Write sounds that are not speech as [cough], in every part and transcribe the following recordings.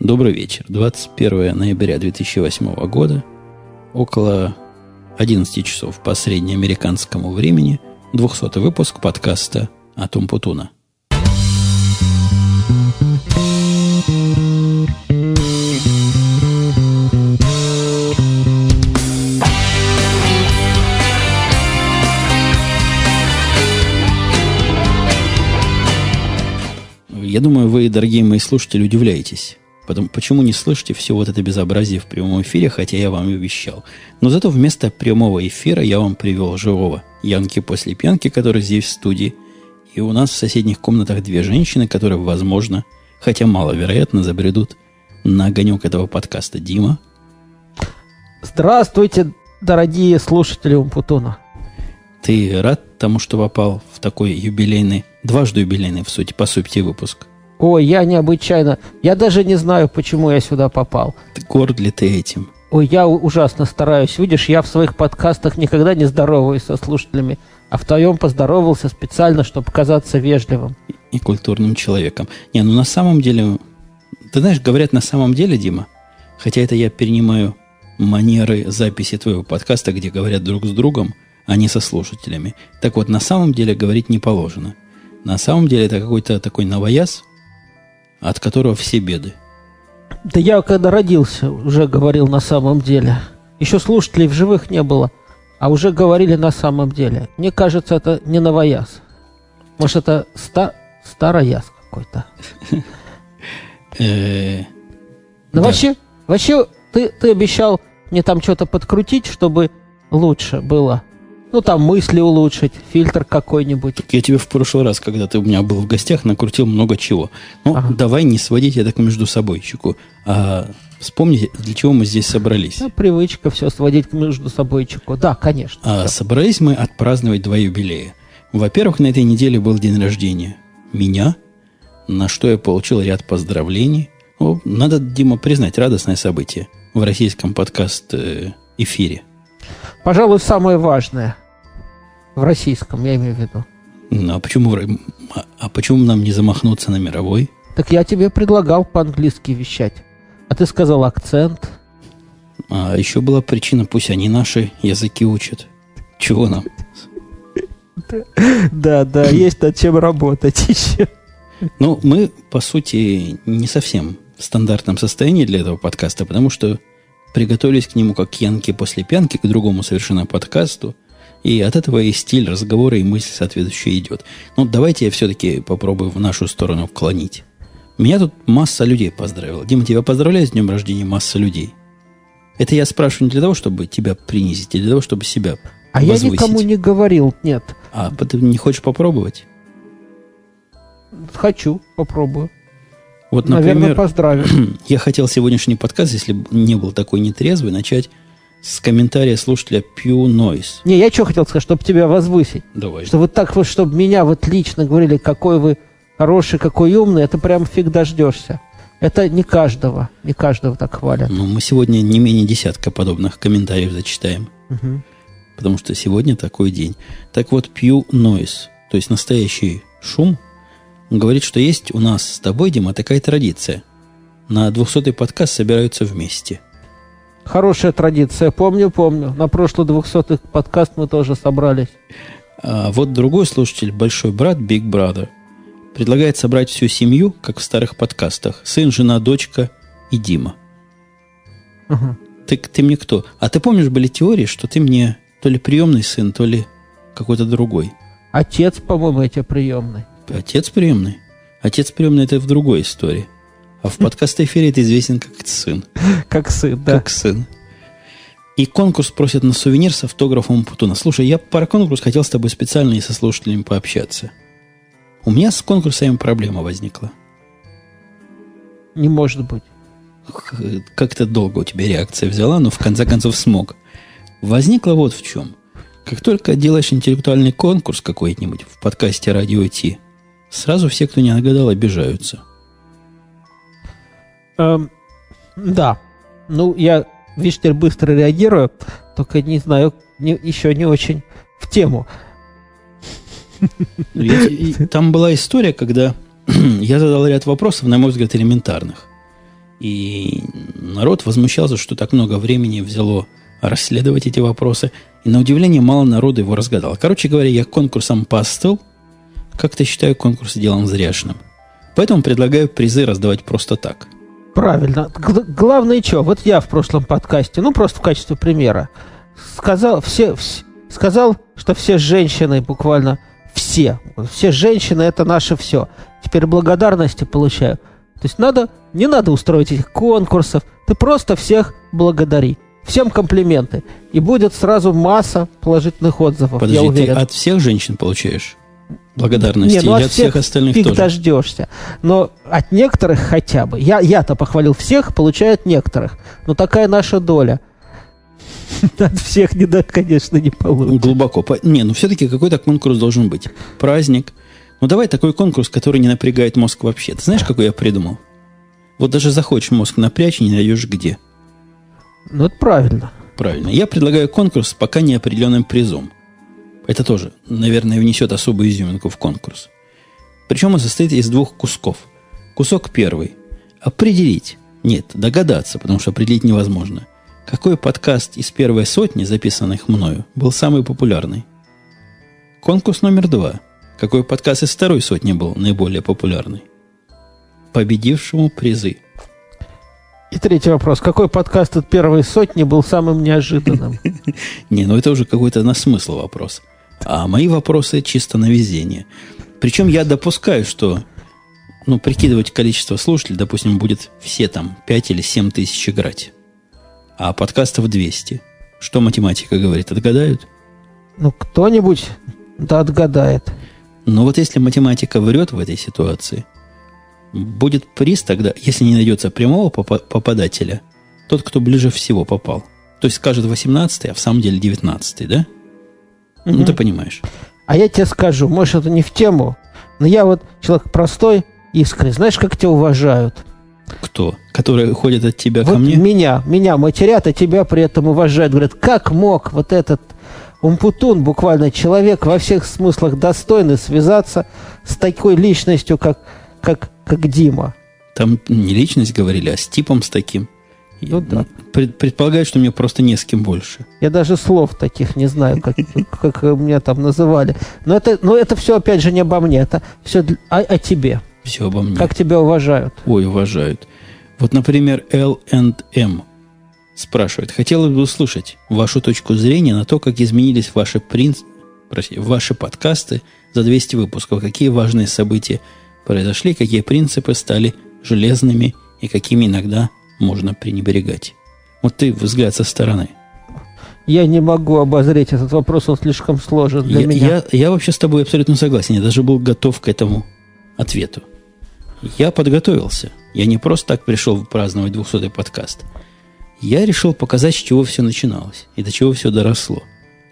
Добрый вечер. 21 ноября 2008 года, около 11 часов по среднеамериканскому времени, 200 выпуск подкаста «Атум Путуна». Я думаю, вы, дорогие мои слушатели, удивляетесь. Потом, почему не слышите все вот это безобразие в прямом эфире, хотя я вам и обещал. Но зато вместо прямого эфира я вам привел живого Янки после пьянки, который здесь в студии. И у нас в соседних комнатах две женщины, которые, возможно, хотя маловероятно, забредут на огонек этого подкаста. Дима. Здравствуйте, дорогие слушатели Умпутуна. Ты рад тому, что попал в такой юбилейный Дважды юбилейный, в сути, по сути, выпуск. Ой, я необычайно. Я даже не знаю, почему я сюда попал. Ты горд ли ты этим? Ой, я ужасно стараюсь. Видишь, я в своих подкастах никогда не здороваюсь со слушателями, а в твоем поздоровался специально, чтобы казаться вежливым. И, и культурным человеком. Не, ну на самом деле... Ты знаешь, говорят на самом деле, Дима, хотя это я перенимаю манеры записи твоего подкаста, где говорят друг с другом, а не со слушателями. Так вот, на самом деле говорить не положено. На самом деле это какой-то такой новояз, от которого все беды. Да я когда родился, уже говорил на самом деле. Еще слушателей в живых не было, а уже говорили на самом деле. Мне кажется, это не новояз. Может, это ста старояз какой-то. [laughs] Ну, вообще, вообще, ты, ты обещал мне там что-то подкрутить, чтобы лучше было. Ну, там мысли улучшить, фильтр какой-нибудь. Я тебе в прошлый раз, когда ты у меня был в гостях, накрутил много чего. Ну, Ага. давай не сводить это к между собойчику, а вспомните, для чего мы здесь собрались. Ну, привычка все сводить к между собойчику. Да, конечно. А собрались мы отпраздновать два юбилея. Во-первых, на этой неделе был день рождения меня, на что я получил ряд поздравлений. Ну, надо, Дима, признать радостное событие в российском подкаст-эфире. Пожалуй, самое важное. В российском, я имею в виду. Ну, а почему, а- а почему нам не замахнуться на мировой? Так я тебе предлагал по-английски вещать. А ты сказал акцент. А еще была причина, пусть они наши языки учат. Чего нам? [laughs] Да, да, [clears throat] есть над чем работать еще. Ну, мы, по сути, не совсем в стандартном состоянии для этого подкаста, потому что приготовились к нему как янки после пьянки, к другому совершенно подкасту. И от этого и стиль разговора, и мысль соответствующая идет. Ну, давайте я все-таки попробую в нашу сторону вклонить. Меня тут масса людей поздравила. Дима, тебя поздравляю с днем рождения масса людей. Это я спрашиваю не для того, чтобы тебя принизить, а для того, чтобы себя А я возвысить. никому не говорил, нет. А ты не хочешь попробовать? Хочу, попробую. Вот, Наверное, например, поздравю. [clears throat] я хотел сегодняшний подкаст, если бы не был такой нетрезвый, начать с комментария слушателя Pew Noise. Не, я что хотел сказать, чтобы тебя возвысить. Давай. Что вот так вот, чтобы меня вот лично говорили, какой вы хороший, какой умный, это прям фиг дождешься. Это не каждого, не каждого так хвалят. Ну, мы сегодня не менее десятка подобных комментариев зачитаем, Мгм. потому что сегодня такой день. Так вот, Pew Noise, то есть настоящий шум, говорит, что есть у нас с тобой, Дима, такая традиция. На 200-й подкаст собираются вместе. Хорошая традиция, помню, помню. На прошлый 200 подкаст мы тоже собрались. А вот другой слушатель, большой брат, Big Brother, предлагает собрать всю семью, как в старых подкастах. Сын, жена, дочка и Дима. Мгм. Ты, ты мне кто? А ты помнишь, были теории, что ты мне то ли приемный сын, то ли какой-то другой. Отец, по-моему, эти приемный. Отец приемный? Отец приемный это в другой истории. А в подкаст-эфире ты известен как сын. Как сын, да. Как сын. И конкурс просят на сувенир с автографом Путуна. Слушай, я про конкурс хотел с тобой специально и со слушателями пообщаться. У меня с конкурсами проблема возникла. Не может быть. Как-то долго у тебя реакция взяла, но в конце концов смог. Возникла вот в чем. Как только делаешь интеллектуальный конкурс какой-нибудь в подкасте «Радио Ти», сразу все, кто не нагадал, обижаются. Эм, да. Ну, я, видишь, теперь быстро реагирую, только не знаю, не- еще не очень в тему. Там была история, когда [clears throat] я задал ряд вопросов, на мой взгляд, элементарных. И народ возмущался, что так много времени взяло расследовать эти вопросы. И на удивление мало народу его разгадал. Короче говоря, я конкурсом постыл. Как-то считаю конкурс делом зряшным. Поэтому предлагаю призы раздавать просто так. Правильно. Г- главное что? Вот я в прошлом подкасте, ну просто в качестве примера, сказал, все, вс- сказал, что все женщины буквально все, все женщины это наше все. Теперь благодарности получаю. То есть надо, не надо устроить этих конкурсов, ты просто всех благодари. Всем комплименты. И будет сразу масса положительных отзывов, Подожди, я ты уверен. от всех женщин получаешь благодарности Не, ну от от всех остальных фиг тоже? дождешься. Но от некоторых хотя бы. Я, я-то похвалил всех, получают некоторых. Но такая наша доля. [laughs] От всех не да, конечно, не получится. Глубоко. Не, ну все-таки какой-то конкурс должен быть. Праздник. Ну давай такой конкурс, который не напрягает мозг вообще. Ты знаешь, какой я придумал? Вот даже захочешь мозг напрячь, не найдешь где. Ну, это правильно. Правильно. Я предлагаю конкурс с пока неопределенным призом. Это тоже, наверное, внесет особую изюминку в конкурс. Причем он состоит из двух кусков. Кусок первый. Определить. Нет, догадаться, потому что определить невозможно. Какой подкаст из первой сотни, записанных мною, был самый популярный? Конкурс номер два. Какой подкаст из второй сотни был наиболее популярный? Победившему призы. И третий вопрос. Какой подкаст от первой сотни был самым неожиданным? [laughs] Не, ну это уже какой-то на смысл вопрос. А мои вопросы чисто на везение. Причем я допускаю, что ну, прикидывать количество слушателей, допустим, будет все там 5 или 7 тысяч играть. А подкастов 200. Что математика говорит? Отгадают? Ну, кто-нибудь да отгадает. Но вот если математика врет в этой ситуации, будет приз тогда, если не найдется прямого попа- попадателя, тот, кто ближе всего попал. То есть скажет 18 а в самом деле 19 да? Ну, Мгм. ты понимаешь. А я тебе скажу, может, это не в тему, но я вот человек простой, искренний. Знаешь, как тебя уважают? Кто? Которые ходят от тебя Вот ко мне? меня, меня матерят, а тебя при этом уважают. Говорят, как мог вот этот умпутун, буквально человек во всех смыслах достойный связаться с такой личностью, как, как, как Дима. Там не личность говорили, а с типом с таким. Ну да. пред- предполагаю, что мне просто не с кем больше. Я даже слов таких не знаю, как, как меня там называли. Но это, но это все, опять же, не обо мне. Это все о, о тебе. Все обо мне. Как тебя уважают. Ой, уважают. Вот, например, L&M спрашивает. Хотела бы услышать вашу точку зрения на то, как изменились ваши, принц... простите, ваши подкасты за 200 выпусков. Какие важные события произошли, какие принципы стали железными и какими иногда можно пренебрегать. Вот ты взгляд со стороны. Я не могу обозреть этот вопрос, он слишком сложен для я, меня. я- я вообще с тобой абсолютно согласен. Я даже был готов к этому ответу. Я подготовился. Я не просто так пришел праздновать 200-й подкаст. Я решил показать, с чего все начиналось и до чего все доросло.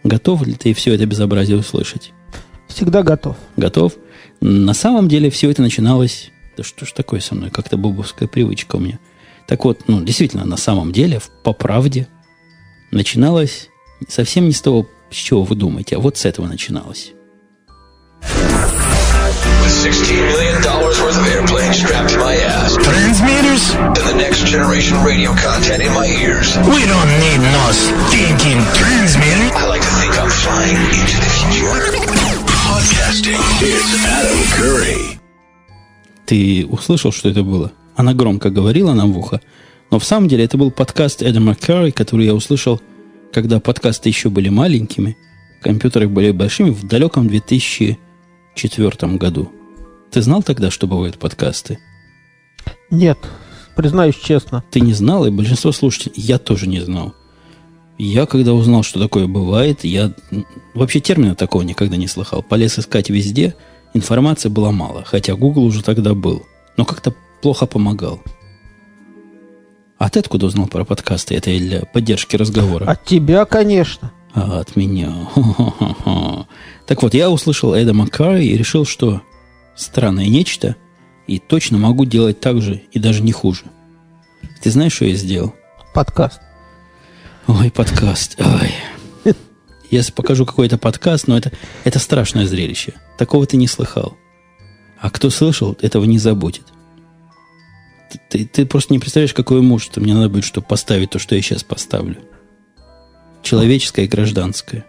Готов ли ты все это безобразие услышать? Всегда готов. Готов? На самом деле все это начиналось... Да что ж такое со мной? Как-то бубовская привычка у меня. Так вот, ну, действительно, на самом деле, по правде, начиналось совсем не с того, с чего вы думаете, а вот с этого начиналось. With $16 million worth of airplane strapped to my ass Transmitters? and the next generation radio content in my ears, We don't need no stinking transmitter. I like to think I'm flying into the future. Podcasting. It's Adam Curry. Ты услышал, что это было? Она громко говорила нам в ухо. Но в самом деле это был подкаст Эдама Керри, который я услышал, когда подкасты еще были маленькими, компьютеры были большими, в далеком 2004 году. Ты знал тогда, что бывают подкасты? Нет, признаюсь честно. Ты не знал, и большинство слушателей, я тоже не знал. Я, когда узнал, что такое бывает, я вообще термина такого никогда не слыхал. Полез искать везде, информации было мало, хотя Google уже тогда был. Но как-то плохо помогал. А ты откуда узнал про подкасты? Это для поддержки разговора. От тебя, конечно. А, от меня. Хо-хо-хо-хо. [laughs] Так вот, я услышал Эда Маккари и решил, что странное нечто, и точно могу делать так же, и даже не хуже. Ты знаешь, что я сделал? Подкаст. Ой, подкаст. Ой. [laughs] Я покажу какой-то подкаст, но это, это страшное зрелище. Такого ты не слыхал. А кто слышал, этого не забудет. Ты, ты, просто не представляешь, какое мужество мне надо будет, чтобы поставить то, что я сейчас поставлю. Человеческое и гражданское.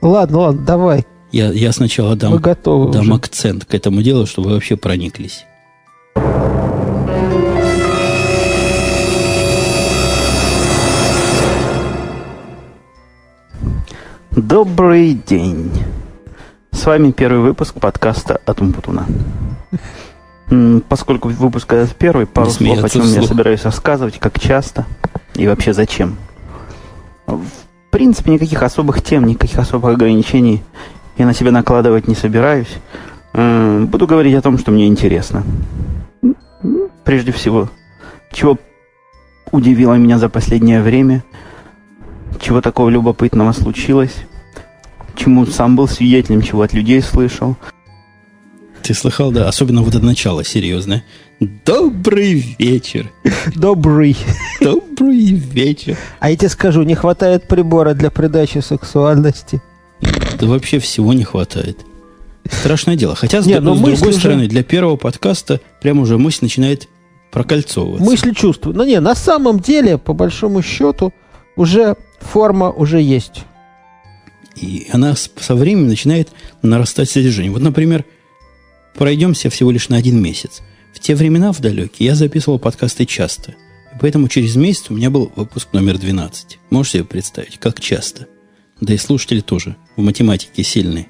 Ладно, ладно, давай. Я, я сначала дам, Мы готовы дам уже. акцент к этому делу, чтобы вы вообще прониклись. Добрый день. С вами первый выпуск подкаста от Умпутуна. Поскольку выпуск этот первый, пару слов, о чем я вслух. собираюсь рассказывать, как часто и вообще зачем. В принципе, никаких особых тем, никаких особых ограничений я на себя накладывать не собираюсь. М, Буду говорить о том, что мне интересно. Прежде всего, чего удивило меня за последнее время, чего такого любопытного случилось, чему сам был свидетелем, чего от людей слышал. Ты слыхал, да? Особенно вот это начало серьезное. Добрый вечер. Добрый. Добрый вечер. А я тебе скажу, не хватает прибора для придачи сексуальности. Да вообще всего не хватает. Страшное дело. Хотя, с, Не, д- ну с другой уже- стороны, для первого подкаста прямо уже мысль начинает прокольцовываться. Мысли чувствую. Ну не, на самом деле, по большому счету, уже форма уже есть. И она со временем начинает нарастать содержание. Вот, например, пройдемся всего лишь на один месяц. В те времена, в далекие, я записывал подкасты часто. И поэтому через месяц у меня был выпуск номер 12. Можете себе представить, как часто? Да и слушатели тоже в математике сильные.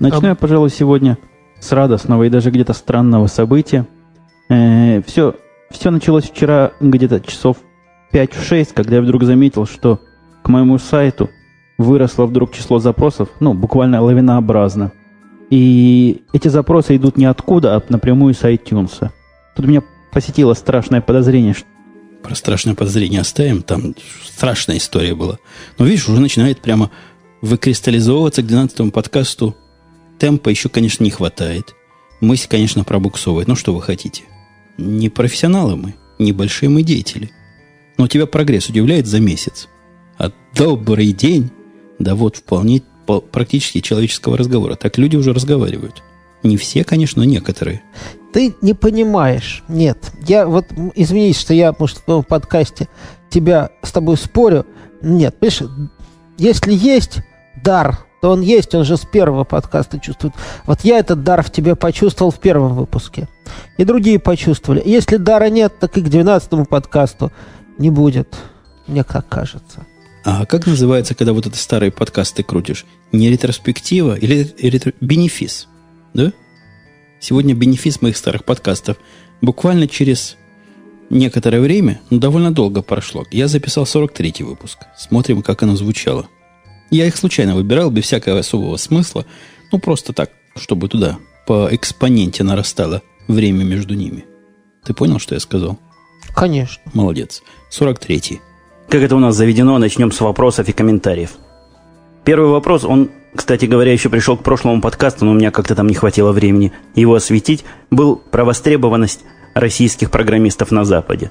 Начну А- я, пожалуй, сегодня с радостного и даже где-то странного события. все, все началось вчера где-то часов 5-6, когда я вдруг заметил, что к моему сайту выросло вдруг число запросов, ну, буквально лавинообразно. И эти запросы идут не откуда, а напрямую с iTunes. Тут меня посетило страшное подозрение, что Про страшное подозрение оставим. Там страшная история была. Но видишь, уже начинает прямо выкристаллизовываться к 12 подкасту. Темпа еще, конечно, не хватает. Мысль, конечно, пробуксовывает. Ну, что вы хотите? Не профессионалы мы, небольшие мы деятели. Но тебя прогресс удивляет за месяц. А добрый день, да вот вполне по- практически человеческого разговора. Так люди уже разговаривают. Не все, конечно, но некоторые. Ты не понимаешь. Нет. Я вот, извинись, что я, может, в подкасте тебя с тобой спорю. Нет, понимаешь, если есть дар, то он есть, он же с первого подкаста чувствует. Вот я этот дар в тебе почувствовал в первом выпуске. И другие почувствовали. Если дара нет, так и к двенадцатому подкасту не будет. Мне так кажется. А как называется, когда вот это старые подкасты крутишь? Не ретроспектива или ретро- бенефис? Да? Сегодня бенефис моих старых подкастов. Буквально через некоторое время, ну, довольно долго прошло, я записал 43-й выпуск. Смотрим, как оно звучало. Я их случайно выбирал, без всякого особого смысла. Ну, просто так, чтобы туда по экспоненте нарастало время между ними. Ты понял, что я сказал? Конечно. Молодец. 43-й. Как это у нас заведено, начнем с вопросов и комментариев. Первый вопрос, он, кстати говоря, еще пришел к прошлому подкасту, но у меня как-то там не хватило времени его осветить, был про востребованность российских программистов на Западе.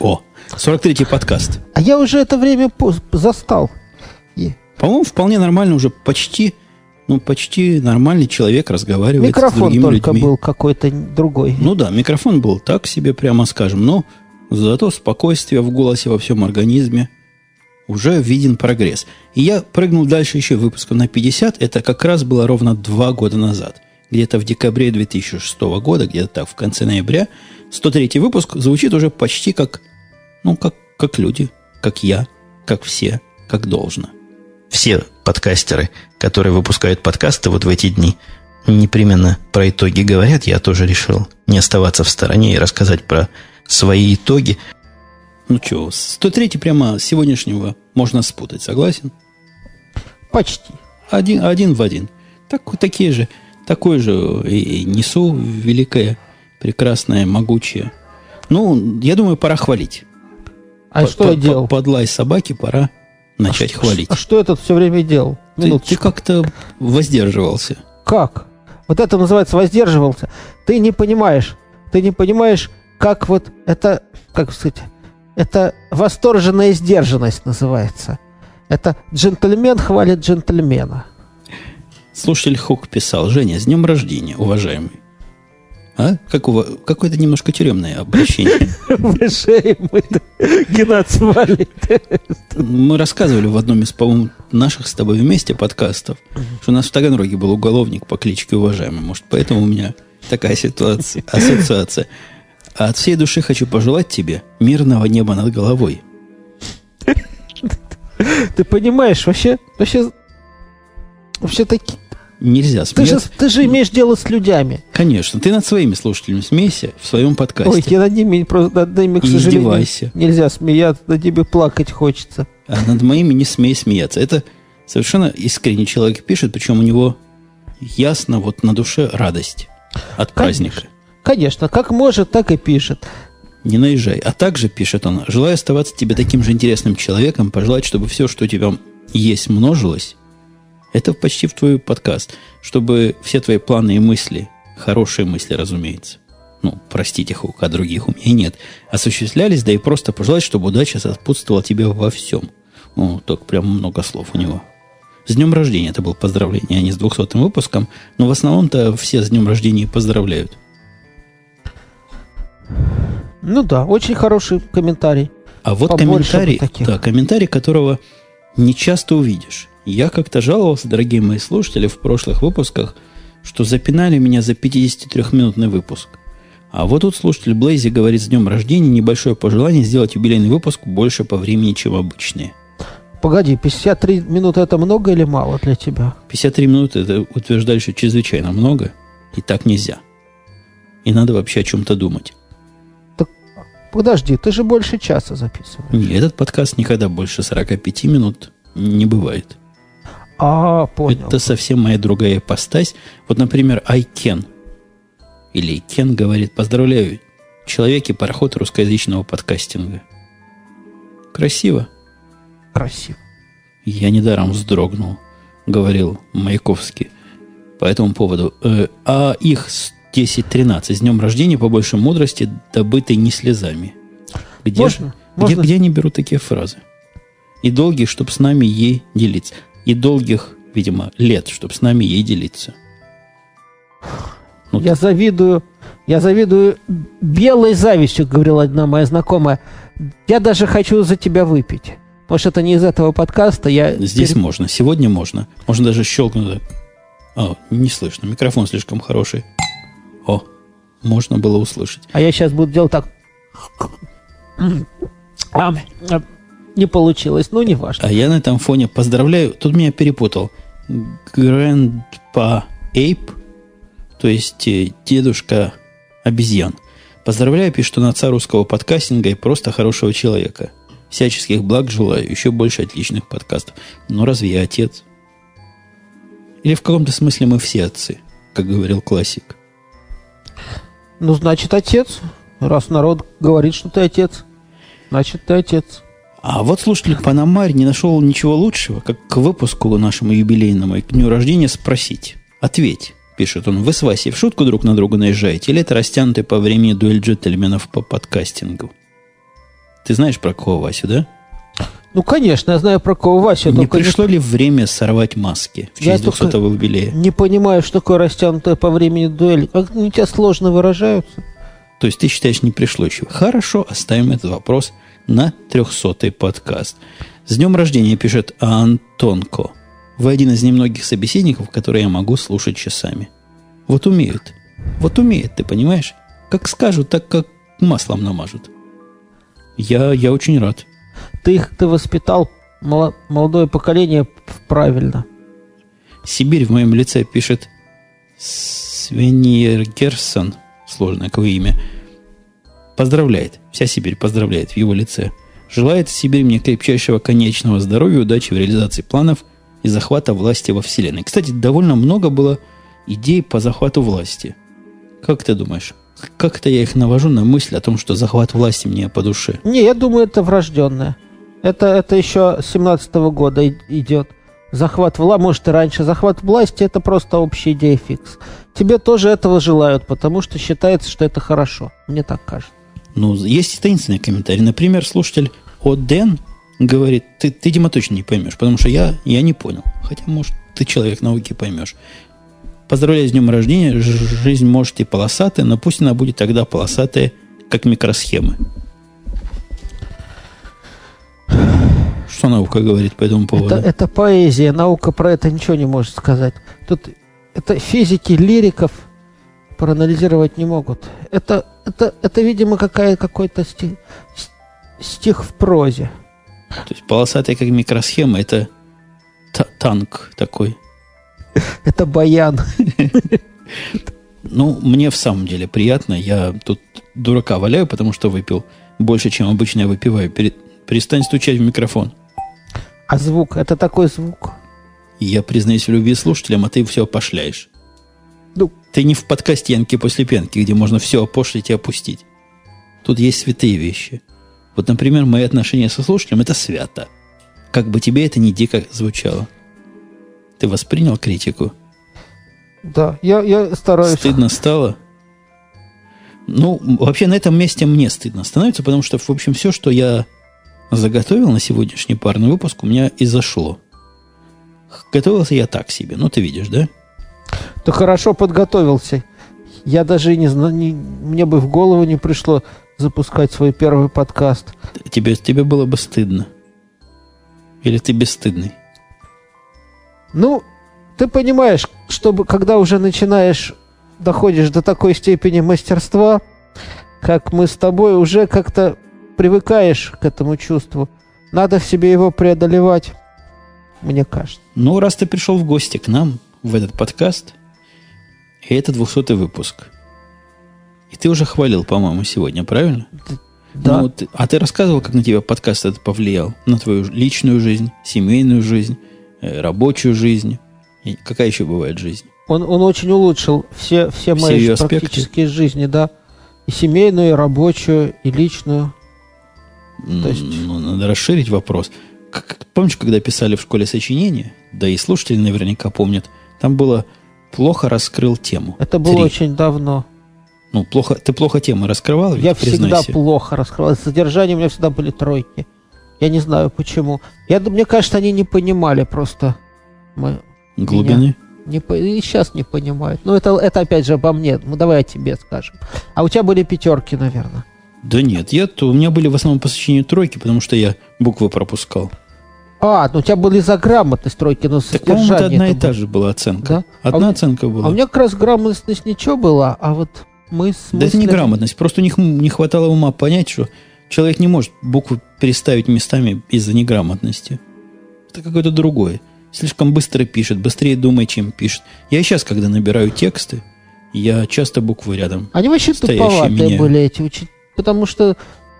О, 43-й подкаст. А я уже это время застал. По-моему, вполне нормально уже почти, ну, почти нормальный человек разговаривает с Микрофон другими только людьми. был какой-то другой. Ну да, микрофон был так себе, прямо скажем, но зато спокойствие в голосе во всем организме. Уже виден прогресс. И я прыгнул дальше еще выпуском на 50. Это как раз было ровно два года назад. Где-то в декабре 2006 года, где-то так, в конце ноября, 103 выпуск звучит уже почти как, ну, как, как люди, как я, как все, как должно. все подкастеры, которые выпускают подкасты вот в эти дни, непременно про итоги говорят. Я тоже решил не оставаться в стороне и рассказать про свои итоги. Ну что, 103 прямо с сегодняшнего можно спутать, согласен? Почти. Один, один в один. Так, такие же, такое же и, несу великое, прекрасное, могучее. Ну, я думаю, пора хвалить. А По- что по- я делал? по- Подлай собаки, пора начать А хвалить. А что этот все время делал? Ты, ты как-то воздерживался. Как? Вот это называется воздерживался. Ты не понимаешь. Ты не понимаешь, как вот это, как сказать, это восторженная сдержанность называется. Это джентльмен хвалит джентльмена. Слушатель Хук писал, Женя, с днем рождения, уважаемый. А? Какого, какое-то немножко тюремное обращение. [laughs] Уважаемый Геннадий Свалит. Мы рассказывали в одном из, по-моему, наших с тобой вместе подкастов, что у нас в Таганроге был уголовник по кличке Уважаемый. Может, поэтому у меня такая ситуация, ассоциация. А от всей души хочу пожелать тебе мирного неба над головой. Ты понимаешь, вообще, вообще, вообще таки, Нельзя ты же, смеяться. ты же имеешь дело с людьми. Конечно, ты над своими слушателями смейся в своем Ой, подкасте. я над ними, просто над ними, к Не сожалению, издевайся. нельзя смеяться, над ними плакать хочется. А над моими не смей смеяться. Это совершенно искренний человек пишет, причем у него ясно вот на душе радость от праздника. Конечно, как может, так и пишет. Не наезжай. А также, пишет он, желаю оставаться тебе таким же интересным человеком, пожелать, чтобы все, что у тебя есть, множилось. Это почти в твой подкаст. Чтобы все твои планы и мысли, хорошие мысли, разумеется, ну, простите, их, а других у меня нет, осуществлялись, да и просто пожелать, чтобы удача сопутствовала тебе во всем. Ну, так прям много слов у него. С днем рождения это был поздравление, а не с 200 выпуском, но в основном-то все с днем рождения поздравляют. Ну да, очень хороший комментарий. А вот Побольше комментарий, таких. да, комментарий, которого не часто увидишь. Я как-то жаловался, дорогие мои слушатели, в прошлых выпусках, что запинали меня за 53-минутный выпуск. А вот тут слушатель Блейзи говорит с днем рождения небольшое пожелание сделать юбилейный выпуск больше по времени, чем обычные. Погоди, 53 минуты это много или мало для тебя? 53 минуты это утверждали, что чрезвычайно много, и так нельзя. И надо вообще о чем-то думать. Подожди, ты же больше часа записываешь. Не, этот подкаст никогда больше 45 минут не бывает. А, понял. Это совсем моя другая ипостась. Вот, например, can. Или Кен говорит, поздравляю, человек и пароход русскоязычного подкастинга. Красиво. Красиво. Я недаром вздрогнул, говорил Маяковский по этому поводу. Э, а их 10-13 с днем рождения по большей мудрости, добытой не слезами. Где, Можно? где, Можно? где они берут такие фразы? И долгих, чтоб с нами ей делиться. И долгих, видимо, лет, чтоб с нами ей делиться. Ну, Я завидую, я завидую белой завистью, говорила одна моя знакомая. Я даже хочу за тебя выпить. Может, это не из этого подкаста. Я Здесь пере- можно, сегодня можно. Можно даже щелкнуть. О, не слышно, микрофон слишком хороший. О, можно было услышать. А я сейчас буду делать так. А, а, не получилось, ну не важно. А я на этом фоне поздравляю. Тут меня перепутал. Grandpa Ape, то есть э, дедушка обезьян. Поздравляю, пишет отца русского подкастинга и просто хорошего человека. Всяческих благ желаю, еще больше отличных подкастов. Но разве я отец? Или в каком-то смысле мы все отцы, как говорил классик. Ну, значит, отец. Раз народ говорит, что ты отец, значит, ты отец. А вот слушатель Панамарь не нашел ничего лучшего, как к выпуску нашему юбилейному и к дню рождения спросить. Ответь, пишет он, вы с Васей в шутку друг на друга наезжаете, или это растянутый по времени дуэль джентльменов по подкастингу? Ты знаешь про кого Васю, да? Ну, конечно, я знаю про кого Вася. не пришло ли время сорвать маски в честь только 200-го юбилея? Не понимаю, что такое растянутая по времени дуэль. Как у тебя сложно выражаются? То есть ты считаешь, не пришло еще? Хорошо, оставим этот вопрос на 300-й подкаст. С днем рождения пишет Антонко. Вы один из немногих собеседников, которые я могу слушать часами. Вот умеют. Вот умеют, ты понимаешь? Как скажут, так как маслом намажут. Я, я очень рад. Ты их ты воспитал молодое поколение правильно. Сибирь в моем лице пишет Свеньер Герсон, сложное какое имя, поздравляет, вся Сибирь поздравляет в его лице. Желает Сибирь мне крепчайшего конечного здоровья, удачи в реализации планов и захвата власти во Вселенной. Кстати, довольно много было идей по захвату власти. Как ты думаешь? Как-то я их навожу на мысль о том, что захват власти мне по душе. Не, я думаю, это врожденное. Это, это еще с 17 года и- идет. Захват власти, может и раньше. Захват власти это просто общая идея фикс. Тебе тоже этого желают, потому что считается, что это хорошо. Мне так кажется. Ну, есть и таинственный комментарий. Например, слушатель Оден говорит, ты, ты, Дима, точно не поймешь, потому что я, я не понял. Хотя, может, ты человек науки поймешь. Поздравляю с днем рождения. Жизнь может и полосатая, но пусть она будет тогда полосатая, как микросхемы. Что наука говорит по этому поводу? Это, это поэзия, наука про это ничего не может сказать. Тут это физики, лириков проанализировать не могут. Это, это, это видимо, какая, какой-то стих, стих в прозе. То есть полосатая, как микросхема, это та- танк такой. [laughs] Это баян. [laughs] Ну, мне в самом деле приятно. Я тут дурака валяю, потому что выпил больше, чем обычно я выпиваю. Пере- Перестань стучать в микрофон. А звук, это такой звук. Я признаюсь в любви слушателям, а ты все опошляешь. Ну, Ты не в подкасте Янки после пенки, где можно все опошлить и опустить. Тут есть святые вещи. Вот, например, мои отношения со слушателем – это свято. Как бы тебе это не дико звучало. Ты воспринял критику? да, я, я стараюсь. Стыдно стало? Ну, вообще на этом месте мне стыдно становится, потому что, в общем, все, что я заготовил на сегодняшний парный выпуск, у меня и зашло. Готовился я так себе. Ну, ты видишь, да? Ты хорошо подготовился. Я даже не знаю, не- мне бы в голову не пришло запускать свой первый подкаст. Тебе, тебе было бы стыдно. Или ты бесстыдный? Ну, ты понимаешь, чтобы когда уже начинаешь, доходишь до такой степени мастерства, как мы с тобой, уже как-то привыкаешь к этому чувству. Надо в себе его преодолевать, мне кажется. Ну, раз ты пришел в гости к нам, в этот подкаст, и это 200 выпуск. И ты уже хвалил, по-моему, сегодня, правильно? Да. Ну, ты- а ты рассказывал, как на тебя подкаст этот повлиял? На твою личную жизнь, семейную жизнь, э, рабочую жизнь? И какая еще бывает жизнь? Он, он очень улучшил все, все Все мои ее аспекты? практические жизни, да. И семейную, и рабочую, и личную. То есть- Ну, надо расширить вопрос. Как- помнишь, когда писали в школе сочинения? Да и слушатели наверняка помнят. Там было «плохо раскрыл тему». Это было Три. очень давно. Ну, плохо, ты плохо темы раскрывал, ведь, Я всегда признайся. плохо раскрывал. С содержанием у меня всегда были тройки. Я не знаю почему. Я, мне кажется, они не понимали просто. Мы Глубины? не, и сейчас не понимают. Ну, это, это опять же обо мне. Ну, давай о тебе скажем. А у тебя были пятерки, наверное. Да нет, я, то, у меня были в основном по сочинению тройки, потому что я буквы пропускал. А, ну у тебя были за грамотность тройки, но Так, содержание одна и та же была оценка. Да? А Одна меня- оценка была. А у меня как раз грамотность ничего была, а вот мы с Да это не грамотность, просто у них не хватало ума понять, что человек не может буквы переставить местами из-за неграмотности. Это какое-то другое. Слишком быстро пишет, быстрее думает, чем пишет. Я сейчас, когда набираю тексты, я часто буквы рядом. Они вообще туповатые меня. были эти учителя. Потому что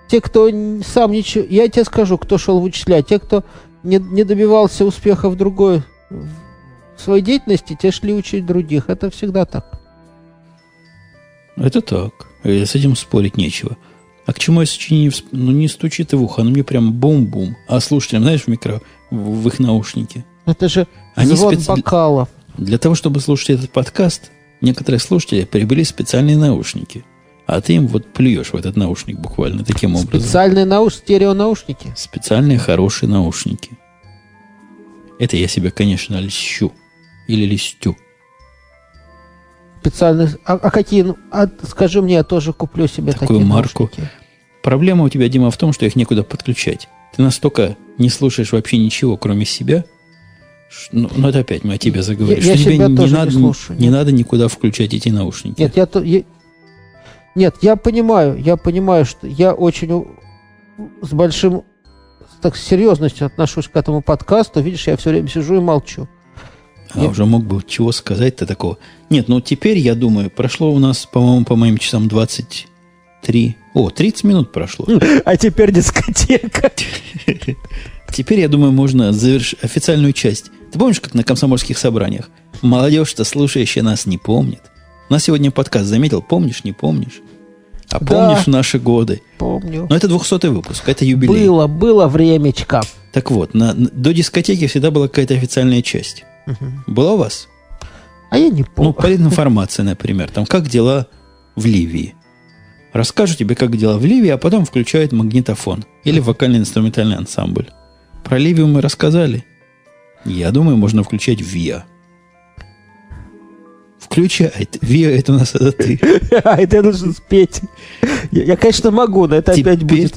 те, кто сам ничего... Я тебе скажу, кто шел вычислять. Те, кто не, не добивался успеха в другой в своей деятельности, те шли учить других. Это всегда так. Это так. Э, С этим спорить нечего. А к чему я сочинение? всп- Ну, не стучит и в ухо, оно мне прям бум-бум. А слушателям, знаешь, в микро, в, в их наушники. Это же Они звон специ- бокалов. Для того, чтобы слушать этот подкаст, некоторые слушатели приобрели специальные наушники. А ты им вот плюешь в этот наушник буквально таким образом. Специальные науш... стереонаушники. Специальные хорошие наушники. Это я себе, конечно, льщу. Или листю. Специальные... А, а какие? Ну, а скажи мне, я тоже куплю себе Такую такие марку. наушники. Проблема у тебя, Дима, в том, что их некуда подключать. Ты настолько не слушаешь вообще ничего, кроме себя. Ну, ну, это опять мы о тебе заговорили. Я- я что тебе себя не, тоже не надо, слушаю, не нет. надо никуда включать эти наушники. Нет, я, я- Нет, я понимаю, я понимаю, что я очень с большим, так серьезностью отношусь к этому подкасту. Видишь, я все время сижу и молчу. А Я- уже мог бы чего сказать-то такого. Нет, ну теперь, я думаю, прошло у нас, по-моему, по моим часам 23... О, 30 минут прошло. [laughs] А теперь дискотека. [laughs] Теперь, я думаю, можно завершить официальную часть. Ты помнишь, как на комсомольских собраниях? Молодежь-то, слушающая нас, не помнит. У нас сегодня подкаст заметил, помнишь, не помнишь? А Да. помнишь наши годы? Помню. Но это 200 выпуск, это юбилей. Было, было времечко. Так вот, на- до дискотеки всегда была какая-то официальная часть. Была у вас? А я не Ну, помню. политинформация, [laughs] например. Там, как дела в Ливии. Расскажу тебе, как дела в Ливии, а потом включают магнитофон. Или вокально-инструментальный ансамбль. Про Ливию мы рассказали. Я думаю, можно включать ВИА. Включает. Виа, это у нас это ты. [laughs] А, это я должен спеть. Я, конечно, могу, но это опять будет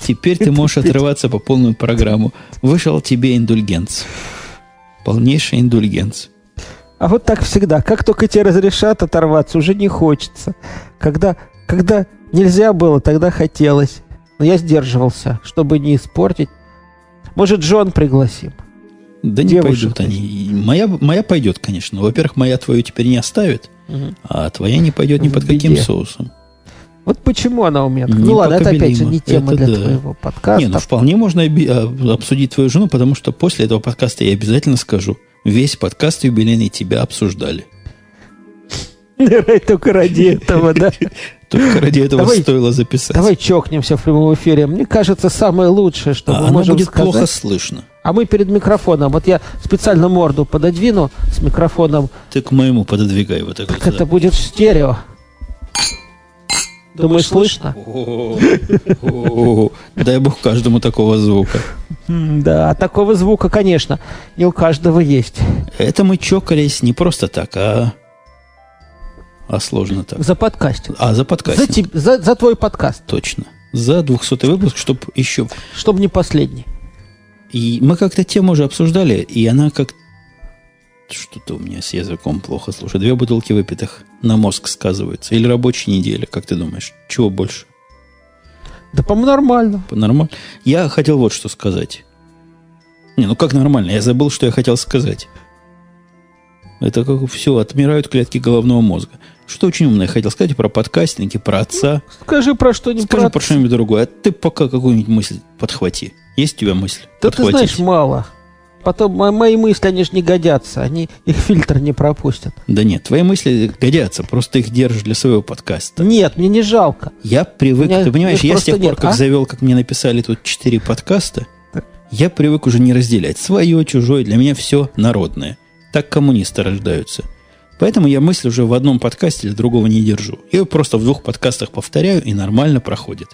теперь ты можешь отрываться по полную программу. Вышел тебе индульгенц. Полнейший индульгенц. А вот так всегда. Как только тебе разрешат оторваться, уже не хочется. Когда, когда нельзя было, тогда хотелось. Но я сдерживался, чтобы не испортить. Может, Джон пригласим? Да не Девушек пойдут они. Моя, моя пойдет, конечно. Во-первых, моя твою теперь не оставит, а твоя не пойдет ни В под каким беде. соусом. Вот почему она у меня? Не Ну ладно, это опять же не тема Это для да. твоего подкаста. Не, ну вполне можно а, обсудить твою жену, потому что после этого подкаста я обязательно скажу. Весь подкаст юбилейный тебя обсуждали. [laughs] Только ради этого, да. [laughs] Только ради этого Давай- стоило записать. Давай чокнемся в прямом эфире. Мне кажется, самое лучшее, что а мы можем будет сказать. плохо слышно. А мы перед микрофоном. Вот я специально морду пододвину с микрофоном. Ты к моему пододвигай вот так Так вот. это будет в стерео. Думаешь, слышно? Дай бог каждому такого звука. Да, такого звука, конечно, не у каждого есть. Это мы чокались не просто так, а, а сложно так. За подкастинг. А, за За, подкаст. теб- за, за твой подкаст, Точно. За 200 выпуск, чтобы еще... чтобы не последний. И мы как-то тему уже обсуждали, и она как... Что-то у меня с языком плохо. Слушай, две бутылки выпитых на мозг сказываются. Или рабочая неделя, как ты думаешь? Чего больше? Да, по-моему, нормально. Нормально? Я хотел вот что сказать. Не, ну как нормально? Я забыл, что я хотел сказать. Это как все, отмирают клетки головного мозга. Что очень умное хотел сказать про подкастинги, про отца. Скажи про что-нибудь. Скажи про- про что-нибудь другое. А ты пока какую-нибудь мысль подхвати. Есть у тебя мысль? Да ты Подхватить? знаешь, мало. Потом мо- мои мысли, они же не годятся. Они [laughs] их фильтр не пропустят. Да нет, твои мысли годятся, просто ты их держишь для своего подкаста. Нет, мне не жалко. Я привык, меня- ты понимаешь, я с тех пор, нет, как а? завел, как мне написали тут четыре подкаста, я привык уже не разделять свое, чужое, для меня все народное. Так коммунисты рождаются. Поэтому я мысль уже в одном подкасте или другого не держу. Я ее просто в двух подкастах повторяю, и нормально проходит.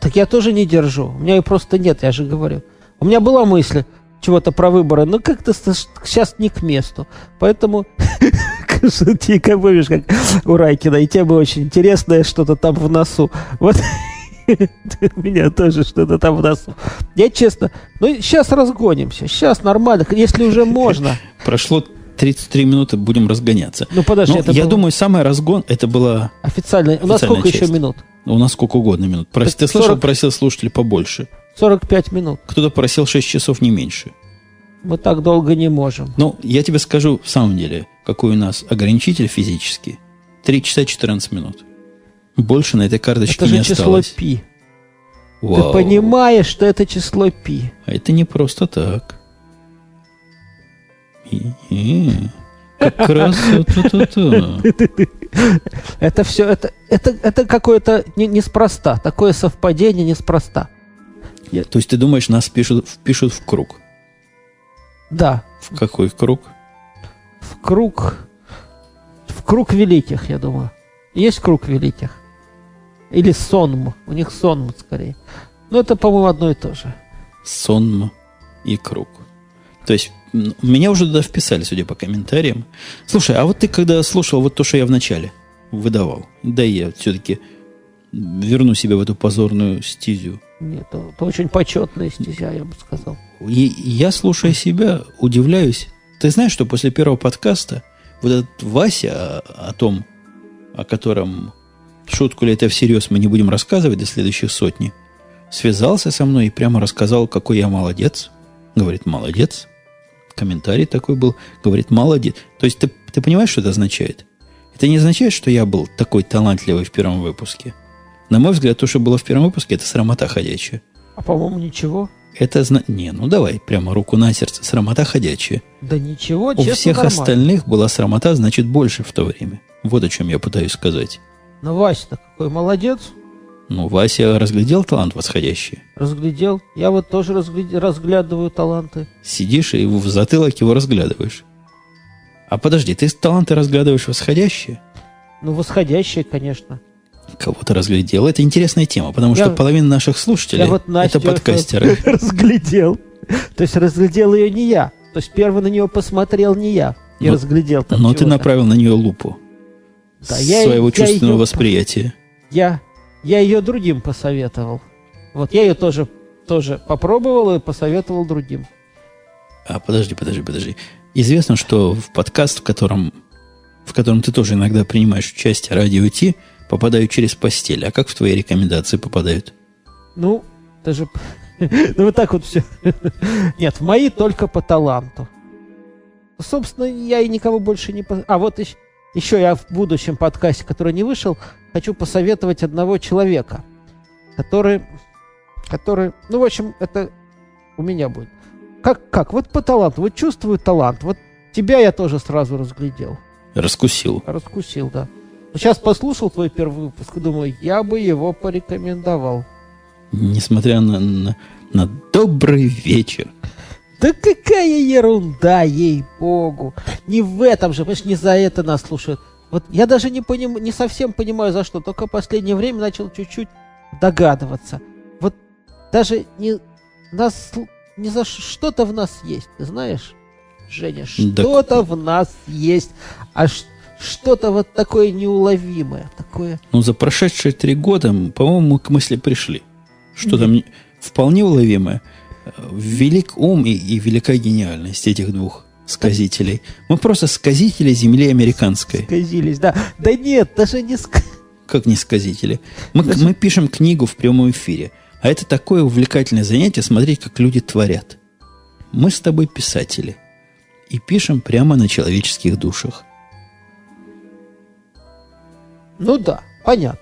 Так я тоже не держу. У меня ее просто нет, я же говорю. У меня была мысль чего-то про выборы, но как-то сейчас не к месту. Поэтому, [laughs] ты как помнишь, как у Райкина, и тема очень интересная, что-то там в носу. Вот [laughs] у меня тоже что-то там в носу. Я честно, ну сейчас разгонимся, сейчас нормально, если уже можно. [laughs] Прошло 33 минуты, будем разгоняться. Ну подожди, Ну, это я думаю, самый разгон это была официально. У нас сколько еще минут? У нас сколько угодно минут. Прос- ты слышал, 40 просил слушателей побольше. 45 минут. Кто-то просил 6 часов, не меньше. Мы так долго не можем. Ну, я тебе скажу в самом деле, какой у нас ограничитель физический. 3 часа 14 минут. Больше на этой карточке Это не же число осталось. пи. Вау. Ты понимаешь, что это число пи. А это не просто так. И-и. Как раз [laughs] то-то-то. Это все, это, это, это какое-то не, неспроста. Такое совпадение неспроста. То есть ты думаешь, нас пишут, впишут в круг? Да, В какой круг? в круг, в круг великих, я думаю. Есть круг великих? Или сонм. У них сонм скорее. Ну, это, по-моему, одно и то же. Сонм и круг. То есть меня уже туда вписали, судя по комментариям. Слушай, а вот ты когда слушал вот то, что я вначале выдавал, да я все-таки верну себя в эту позорную стезю. Нет, это, это очень почетная стезя, я бы сказал. И я, слушая себя, удивляюсь. Ты знаешь, что после первого подкаста вот этот Вася о, о том, о котором шутку ли это всерьез мы не будем рассказывать до следующих сотни, связался со мной и прямо рассказал, какой я молодец. Говорит, молодец. Комментарий такой был. Говорит, молодец. То есть ты, ты понимаешь, что это означает? Это не означает, что я был такой талантливый в первом выпуске. На мой взгляд, то, что было в первом выпуске, это срамота ходячая. А, по-моему, ничего. Это зна... Не, ну давай, прямо руку на сердце. Срамота ходячая. Да ничего, У всех нормально. остальных была срамота, значит, больше в то время. Вот о чем я пытаюсь сказать. Но Вася-то какой молодец. Ну, Вася разглядел талант восходящий. Разглядел. Я вот тоже разгляд- разглядываю таланты. Сидишь и в затылок его разглядываешь. А подожди, ты таланты разглядываешь восходящие? Ну, восходящие, конечно. Кого ты разглядел? Это интересная тема, потому что Я- половина наших слушателей Я вот Настю это подкастеры. [laughs] разглядел. То есть разглядел ее не я. То есть первый на нее посмотрел не я. и Но- разглядел там Но ты чего-то. направил на нее лупу Да, я- своего я чувственного восприятия. Я, я ее другим посоветовал. Вот я ее тоже, тоже попробовал и посоветовал другим. А подожди, подожди, подожди. Известно, что в подкаст, в котором, в котором ты тоже иногда принимаешь участие, радио Ти, попадают через постель. А как в твои рекомендации попадают? Ну, даже... [laughs] Ну, вот так вот все. [laughs] Нет, в мои только по таланту. Собственно, я и никого больше не... А вот еще, еще я в будущем подкасте, который не вышел, хочу посоветовать одного человека, который... Который... Ну, в общем, это у меня будет. Как, как? Вот по таланту. Вот чувствую талант. Вот тебя я тоже сразу разглядел. Раскусил. Раскусил, да. Сейчас послушал твой первый выпуск и думаю, я бы его порекомендовал. Несмотря на, на, на добрый вечер. Да какая ерунда, ей-богу. Не в этом же, понимаешь, не за это нас слушают. Вот я даже не, поним, не совсем понимаю, за что. Только в последнее время начал чуть-чуть догадываться. Вот даже не, нас, не за что-то в нас есть, ты знаешь, Женя, что-то в нас есть, а что-то вот такое неуловимое, такое... Ну, за прошедшие три года, по-моему, мы к мысли пришли. Что там не- вполне уловимое. Велик ум и, и велика гениальность этих двух сказителей. Мы просто сказители земли американской. Сказились, да. Да нет, даже не ск... Как не сказители. Мы, мы пишем книгу в прямом эфире. А это такое увлекательное занятие смотреть, как люди творят. Мы с тобой писатели. И пишем прямо на человеческих душах. Ну да, понятно.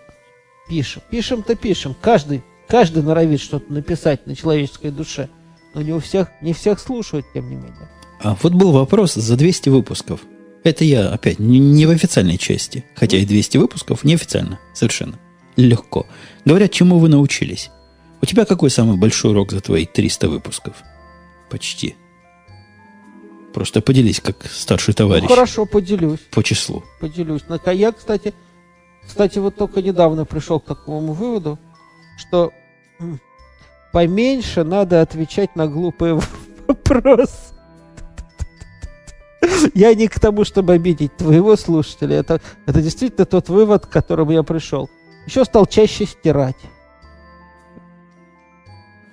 Пишем. Пишем-то пишем. Каждый, каждый норовит что-то написать на человеческой душе. Но не у всех, не всех слушают, тем не менее. А вот был вопрос за 200 выпусков. Это я опять не, в официальной части. Хотя и 200 выпусков неофициально. Совершенно. Легко. Говорят, чему вы научились. У тебя какой самый большой урок за твои 300 выпусков? Почти. Просто поделись, как старший товарищ. Ну, хорошо, поделюсь. По числу. Поделюсь. На я, кстати, кстати, вот только недавно пришел к такому выводу, что поменьше надо отвечать на глупые [laughs] вопросы. Я не к тому, чтобы обидеть твоего слушателя. Это, это действительно тот вывод, к которому я пришел. Еще стал чаще стирать.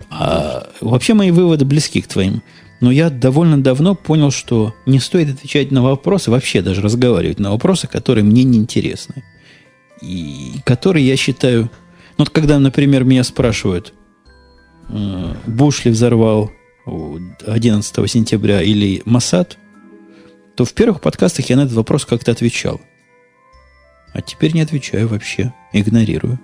А, вообще мои выводы близки к твоим. Но я довольно давно понял, что не стоит отвечать на вопросы, вообще даже разговаривать на вопросы, которые мне не интересны. И которые я считаю... Вот когда, например, меня спрашивают, э, Буш ли взорвал о, 11 сентября или Масад, то в первых подкастах я на этот вопрос как-то отвечал. А теперь не отвечаю вообще, игнорирую.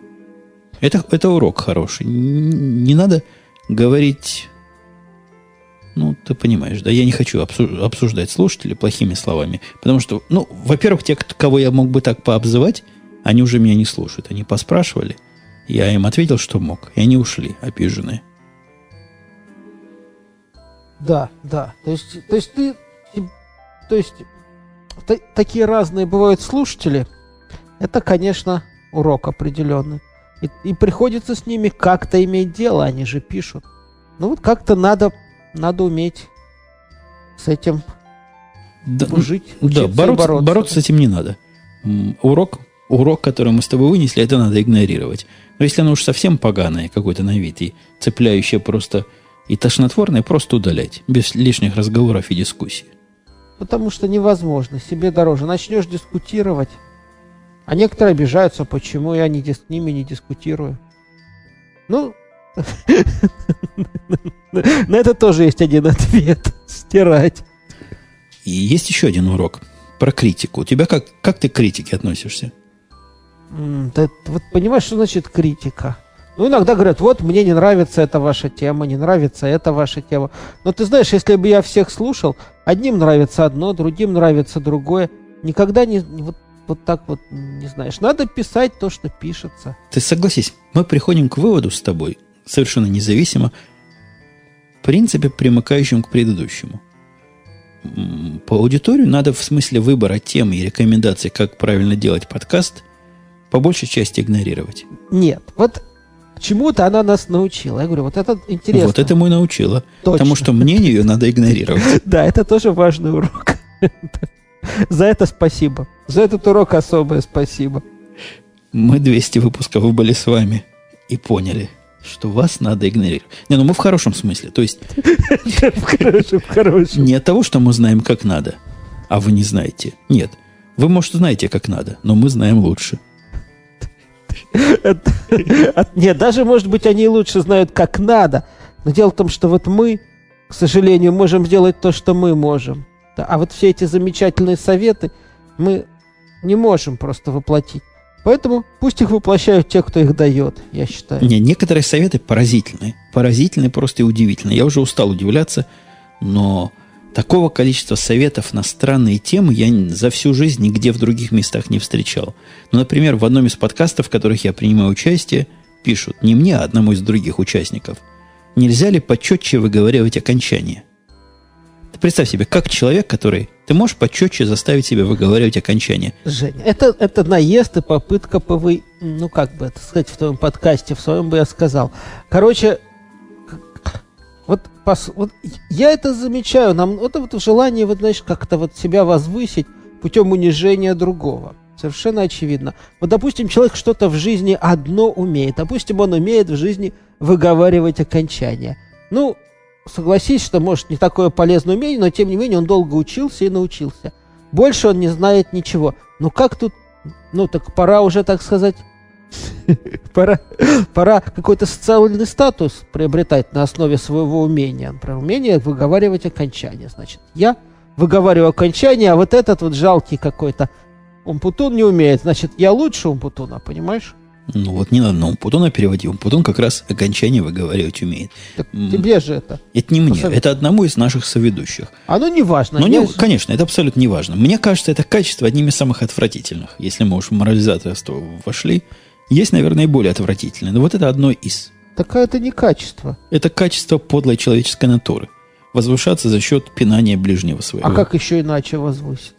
Это, это урок хороший. Не надо говорить... Ну, ты понимаешь, да, я не хочу обсу- обсуждать слушателей плохими словами. Потому что, ну, во-первых, те, кого я мог бы так пообзывать, они уже меня не слушают. Они поспрашивали, я им ответил, что мог. И они ушли, обиженные. Да, да. То есть, то есть ты, то есть та- такие разные бывают слушатели. Это, конечно, урок определенный. И, и приходится с ними как-то иметь дело, они же пишут. Ну вот как-то надо, надо уметь с этим Да, жить, да бороться, бороться. бороться с этим не надо. Урок, урок, который мы с тобой вынесли, это надо игнорировать. Но если оно уж совсем поганое какой-то на вид и цепляющее просто и тошнотворное, просто удалять. Без лишних разговоров и дискуссий. Потому что невозможно, себе дороже. Начнешь дискутировать, а некоторые обижаются, почему я не с ними не дискутирую. Ну, [laughs] на это тоже есть один ответ. Стирать. И есть еще один урок про критику. У тебя как, как ты к критике относишься? Да вот понимаешь, что значит критика? Ну, иногда говорят, вот мне не нравится эта ваша тема, не нравится эта ваша тема. Но ты знаешь, если бы я всех слушал, одним нравится одно, другим нравится другое. Никогда не вот, вот так вот не знаешь. Надо писать то, что пишется. Ты согласись, мы приходим к выводу с тобой, совершенно независимо, в принципе, примыкающим к предыдущему. По аудиторию надо в смысле выбора темы и рекомендаций, как правильно делать подкаст, по большей части игнорировать. Нет, вот чему-то она нас научила. Я говорю, вот это интересно. Вот этому и научила. Точно. Потому что мнение ее надо игнорировать. [laughs] Да, это тоже важный урок. [laughs] За это спасибо. За этот урок особое спасибо. Мы 200 выпусков были с вами и поняли, что вас надо игнорировать. Не, ну мы в хорошем смысле. То есть [laughs] В хорошем, в хорошем. не от того, что мы знаем, как надо, а вы не знаете. Нет. Вы, может, знаете, как надо, но мы знаем лучше. Нет, даже, может быть, они лучше знают, как надо. Но дело в том, что вот мы, к сожалению, можем сделать то, что мы можем. А вот все эти замечательные советы мы не можем просто воплотить. Поэтому пусть их воплощают те, кто их дает, я считаю. Не, некоторые советы поразительные. Поразительные просто и удивительные. Я уже устал удивляться, но такого количества советов на странные темы я за всю жизнь нигде в других местах не встречал. Ну, например, в одном из подкастов, в которых я принимаю участие, пишут, не мне, а одному из других участников, нельзя ли почетче выговаривать окончание? Ты представь себе, как человек, который... Ты можешь почетче заставить себя выговаривать окончание? Женя, это, это наезд и попытка повы... Ну, как бы это сказать в твоем подкасте, в своем бы я сказал. Короче, вот, пос- вот я это замечаю. Нам это вот желание, вот, знаешь, как-то вот себя возвысить путем унижения другого. Совершенно очевидно. Вот, допустим, человек что-то в жизни одно умеет. Допустим, он умеет в жизни выговаривать окончания. Ну, согласись, что, может, не такое полезное умение, но, тем не менее, он долго учился и научился. Больше он не знает ничего. Ну, как тут... Ну, так пора уже, так сказать... [laughs] Пора, пора какой-то социальный статус приобретать на основе своего умения. Например, умение выговаривать окончания. Значит, я выговариваю окончание, а вот этот вот жалкий какой-то Умпутун не умеет. Значит, я лучше Умпутуна, понимаешь? Ну вот не надо на Умпутуна переводить. Умпутун как раз окончание выговаривать умеет. Так тебе же это. Это не мне, Посовет- это одному из наших соведущих. Оно не важно. Но я не, же- конечно, это абсолютно не важно. Мне кажется, это качество одним из самых отвратительных. Если мы уж в морализаторство вошли, есть, наверное, и более отвратительные. Но вот это одно из. Такое это не качество. Это качество подлой человеческой натуры. Возвышаться за счет пинания ближнего своего. А как еще иначе возвыситься?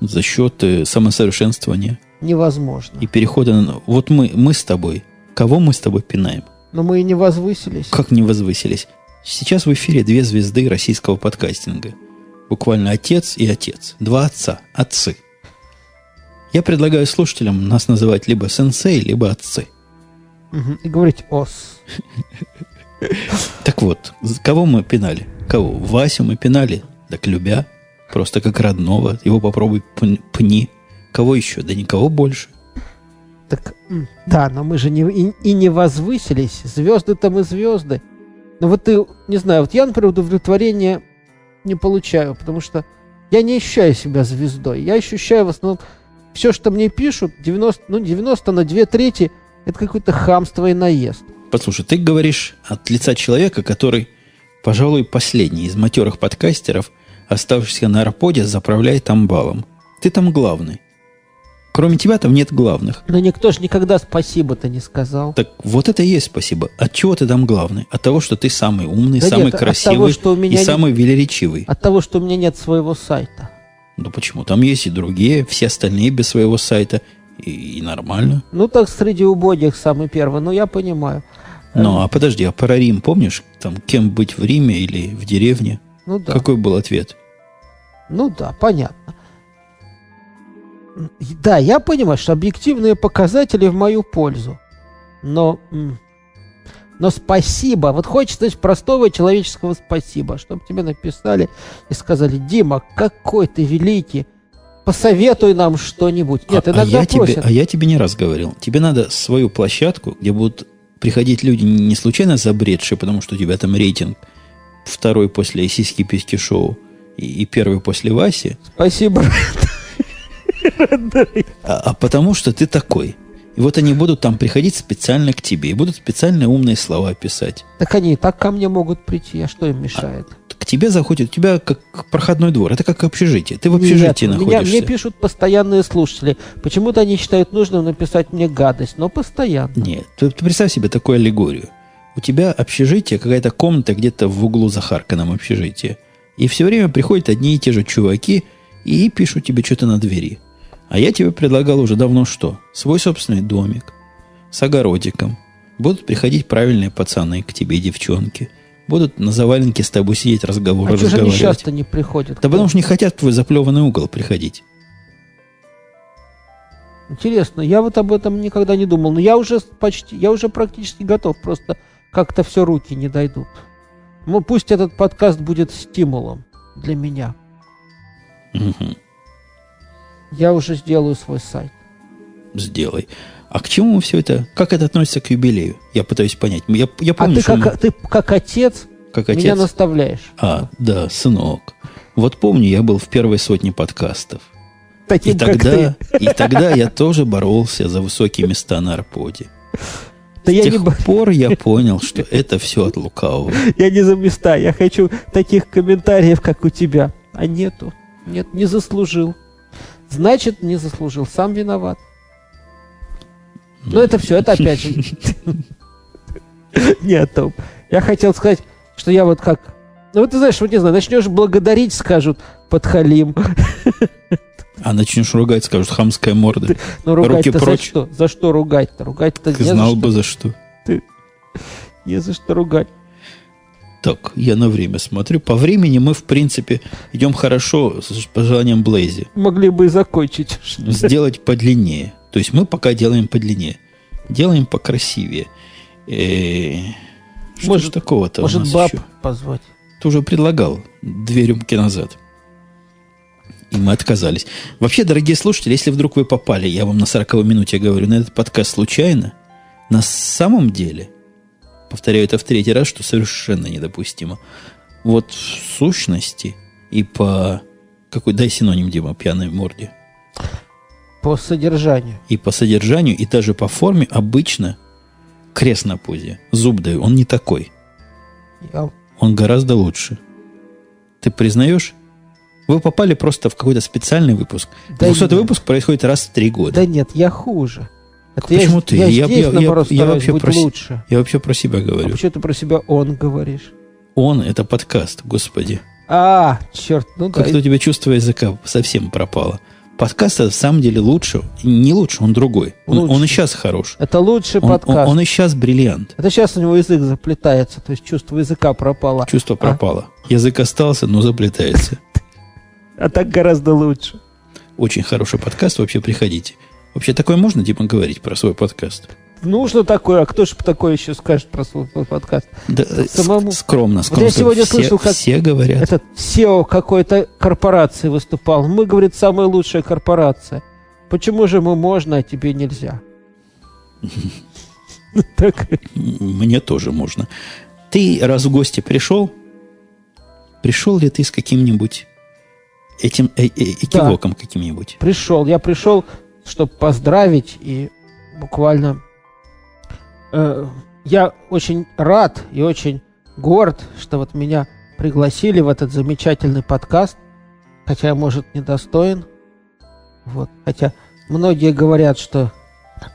За счет э, самосовершенствования Невозможно. и перехода на... Вот мы, мы с тобой. Кого мы с тобой пинаем? Но мы и не возвысились. Как не возвысились? Сейчас в эфире две звезды российского подкастинга. Буквально отец и отец. Два отца. Отцы. Я предлагаю слушателям нас называть либо сенсей, либо отцы. И говорить ос. Так вот, кого мы пинали? Кого? Васю мы пинали, так любя, просто как родного. Его попробуй пн- пни. Кого еще? Да никого больше. Так, да, но мы же не, и, и не возвысились. Звезды-то мы звезды. Но вот ты, не знаю, вот я, например, удовлетворения не получаю, потому что я не ощущаю себя звездой. Я ощущаю в основном все, что мне пишут, 90, ну, 90 на 2 трети, это какое-то хамство и наезд. Послушай, ты говоришь от лица человека, который, пожалуй, последний из матерых подкастеров, оставшийся на арподе, заправляет амбалом. Ты там главный. Кроме тебя там нет главных. Но никто же никогда спасибо-то не сказал. Так вот это и есть спасибо. От чего ты там главный? От того, что ты самый умный, Да самый нет, от того, красивый что у меня и не- самый велеречивый. От того, что у меня нет своего сайта. Ну почему? Там есть и другие, все остальные без своего сайта. И, и нормально. Ну, так среди убогих самый первый, ну, я понимаю. Ну, а подожди, а про Рим помнишь? Там, кем быть в Риме или в деревне? Ну, да. Какой был ответ? Ну да, понятно. Да, я понимаю, что объективные показатели в мою пользу. Но, м, но спасибо. Вот хочется простого человеческого спасибо, чтобы тебе написали и сказали, Дима, какой ты великий, посоветуй нам что-нибудь. Нет, а, а иногда я тебе, просят. а я тебе не раз говорил. Тебе надо свою площадку, где будут приходить люди не случайно забредшие, потому что у тебя там рейтинг второй после сиськи-письки шоу и, и первый после Васи, Спасибо. а, а потому что ты такой. И вот они будут там приходить специально к тебе и будут специально умные слова писать. Так они и так ко мне могут прийти, а что им мешает? К тебе заходит, у тебя как проходной двор, это как общежитие. Ты в общежитии Нет, меня, находишься. мне пишут постоянные слушатели. Почему-то они считают нужным написать мне гадость, но постоянно. Нет, ты, ты представь себе такую аллегорию. У тебя общежитие, какая-то комната где-то в углу Захарканом общежития. И все время приходят одни и те же чуваки и пишут тебе что-то на двери. А я тебе предлагал уже давно что? Свой собственный домик с огородиком. Будут приходить правильные пацаны к тебе, девчонки. Будут на заваленке с тобой сидеть, разговоры А разговаривать. часто не приходят? Да потому что не хотят в твой заплеванный угол приходить. Интересно, я вот об этом никогда не думал, но я уже почти, я уже практически готов, просто как-то все руки не дойдут. Ну, пусть этот подкаст будет стимулом для меня. Мгм. Я уже сделаю свой сайт. Сделай. А к чему все это? Как это относится к юбилею? Я пытаюсь понять. Я, я А помню, ты что мы- как, ты как отец, как меня отец. наставляешь. А, да, сынок. Вот помню, я был в первой сотне подкастов. И Таким, как тогда, и тогда я тоже боролся за высокие места на Арподе. Да С я тех не, пор я [laughs] понял, что это все от лукавого. я не за места, я хочу таких комментариев, как у тебя. А нету. Нет, не заслужил. Значит, не заслужил. Сам виноват. Но это все, это опять же. Нет, Том. Я хотел сказать, что я вот как... Ну, вот ты знаешь, вот не знаю, начнешь благодарить, скажут, подхалим. А начнешь ругать, скажут, хамская морда. Ну, Руки ругать-то за прочь. что? За что ругать-то? Ругать-то Ты не за знал что. бы за что. Не за что ругать. Так, я на время смотрю. По времени мы, в принципе, идем хорошо с пожеланием Блейзи. Могли бы и закончить. Сделать подлиннее. То есть мы пока делаем подлиннее. Делаем покрасивее. Э, Что Может- такого-то у Может, нас баб еще? позвать? Ты уже предлагал две рюмки назад. И мы отказались. Вообще, дорогие слушатели, если вдруг вы попали, я вам на 40 минуте говорю, на этот подкаст случайно, на самом деле, повторяю это в третий раз, что совершенно недопустимо, вот в сущности и по... Какой, дай синоним, Дима, пьяной морде. По содержанию. И по содержанию, и даже по форме обычно крест на пузе. Зуб даю, он не такой. Я Он гораздо лучше. Ты признаешь? Вы попали просто в какой-то специальный выпуск. Да 200 нет. выпуск происходит раз в три года. Да нет, я хуже. Это Почему я, ты? Я, Я- здесь, я- я- наоборот, я стараюсь вообще быть проси- лучше. Я вообще про себя А говорю. почему ты про себя он говоришь? Он – это подкаст, господи. А, черт, ну да. Как-то у тебя чувство языка совсем пропало. Подкаст на самом деле лучше. Не лучше, он другой. Он, Лучше. он и сейчас хорош. Это лучший Он, он- подкаст. он и сейчас бриллиант. Это сейчас у него язык заплетается, то есть чувство языка пропало. Чувство пропало. Язык остался, но заплетается. [laughs] А так гораздо лучше. Очень хороший подкаст, вообще приходите. Вообще такое можно, типа, говорить про свой подкаст? Нужно такое, а кто же такое еще скажет про свой подкаст? Да, э, Самому. ск- скромно, Вот скромно. я сегодня все, слышал, как все говорят. Этот SEO какой-то корпорации выступал. Мы, говорит, самая лучшая корпорация. Почему же ему можно, а тебе нельзя? [laughs] Так, Мне тоже можно. Ты раз в гости пришел, пришел ли ты с каким-нибудь этим э- э- экивоком каким-нибудь? пришел. Я пришел, чтобы поздравить и буквально... э, я очень рад и очень горд, что вот меня пригласили в этот замечательный подкаст, хотя я, может, недостоин. Вот. Хотя многие говорят, что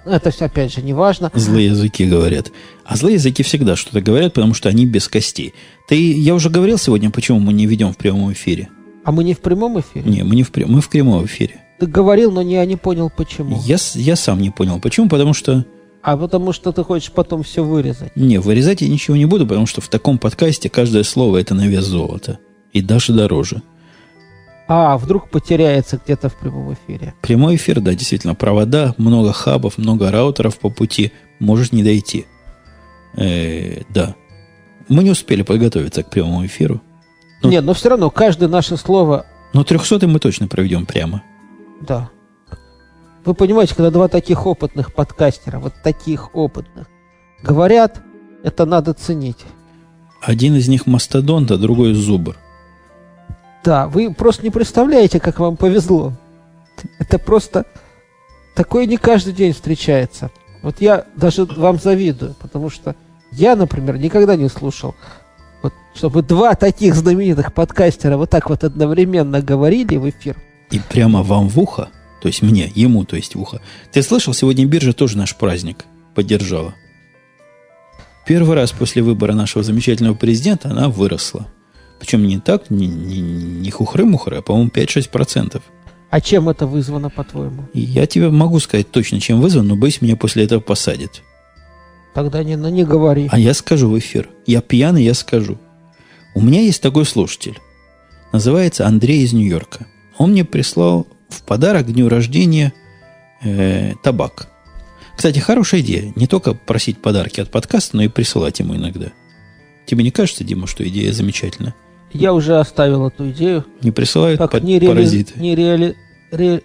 это все, опять же, не важно. Злые языки говорят. А злые языки всегда что-то говорят, потому что они без костей. Ты, я уже говорил сегодня, почему мы не ведем в прямом эфире. А мы не в прямом эфире? Не, мы не в, прям- мы в прямом эфире. Ты говорил, но я не понял, почему. Я, я сам не понял, почему, потому что А потому что ты хочешь потом все вырезать. Не, вырезать я ничего не буду, потому что в таком подкасте каждое слово это на вес золота. И даже дороже. А, вдруг потеряется где-то в прямом эфире. Прямой эфир, да, действительно, провода, много хабов, много раутеров по пути, может не дойти. Э, да. Мы не успели подготовиться к прямому эфиру. Ну. Нет, но все равно каждое наше слово, Но 300 мы точно проведем прямо. Да. Вы понимаете, когда два таких опытных подкастера, вот таких опытных, говорят, это надо ценить. Один из них мастодонт, а другой зубр. Да, вы просто не представляете, как вам повезло. Это просто такое не каждый день встречается. Вот я даже вам завидую, потому что я, например, никогда не слушал, вот, чтобы два таких знаменитых подкастера вот так вот одновременно говорили в эфир. И прямо вам в ухо, то есть мне, ему, то есть в ухо. Ты слышал, сегодня биржа тоже наш праздник поддержала. Первый раз после выбора нашего замечательного президента она выросла. Причем не так, не, не, не хухры-мухры, а, по-моему, 5-6%. А чем это вызвано, по-твоему? Я тебе могу сказать точно, чем вызван, но боюсь, меня после этого посадят. Тогда не, ну, не говори. А я скажу в эфир. Я пьяный, я скажу. У меня есть такой слушатель. Называется Андрей из Нью-Йорка. Он мне прислал в подарок к дню рождения э, табак. Кстати, хорошая идея. Не только просить подарки от подкаста, но и присылать ему иногда. Тебе не кажется, Дима, что идея замечательная? Я уже оставил эту идею Не присылают как под- нереали- паразиты. нереали- ре-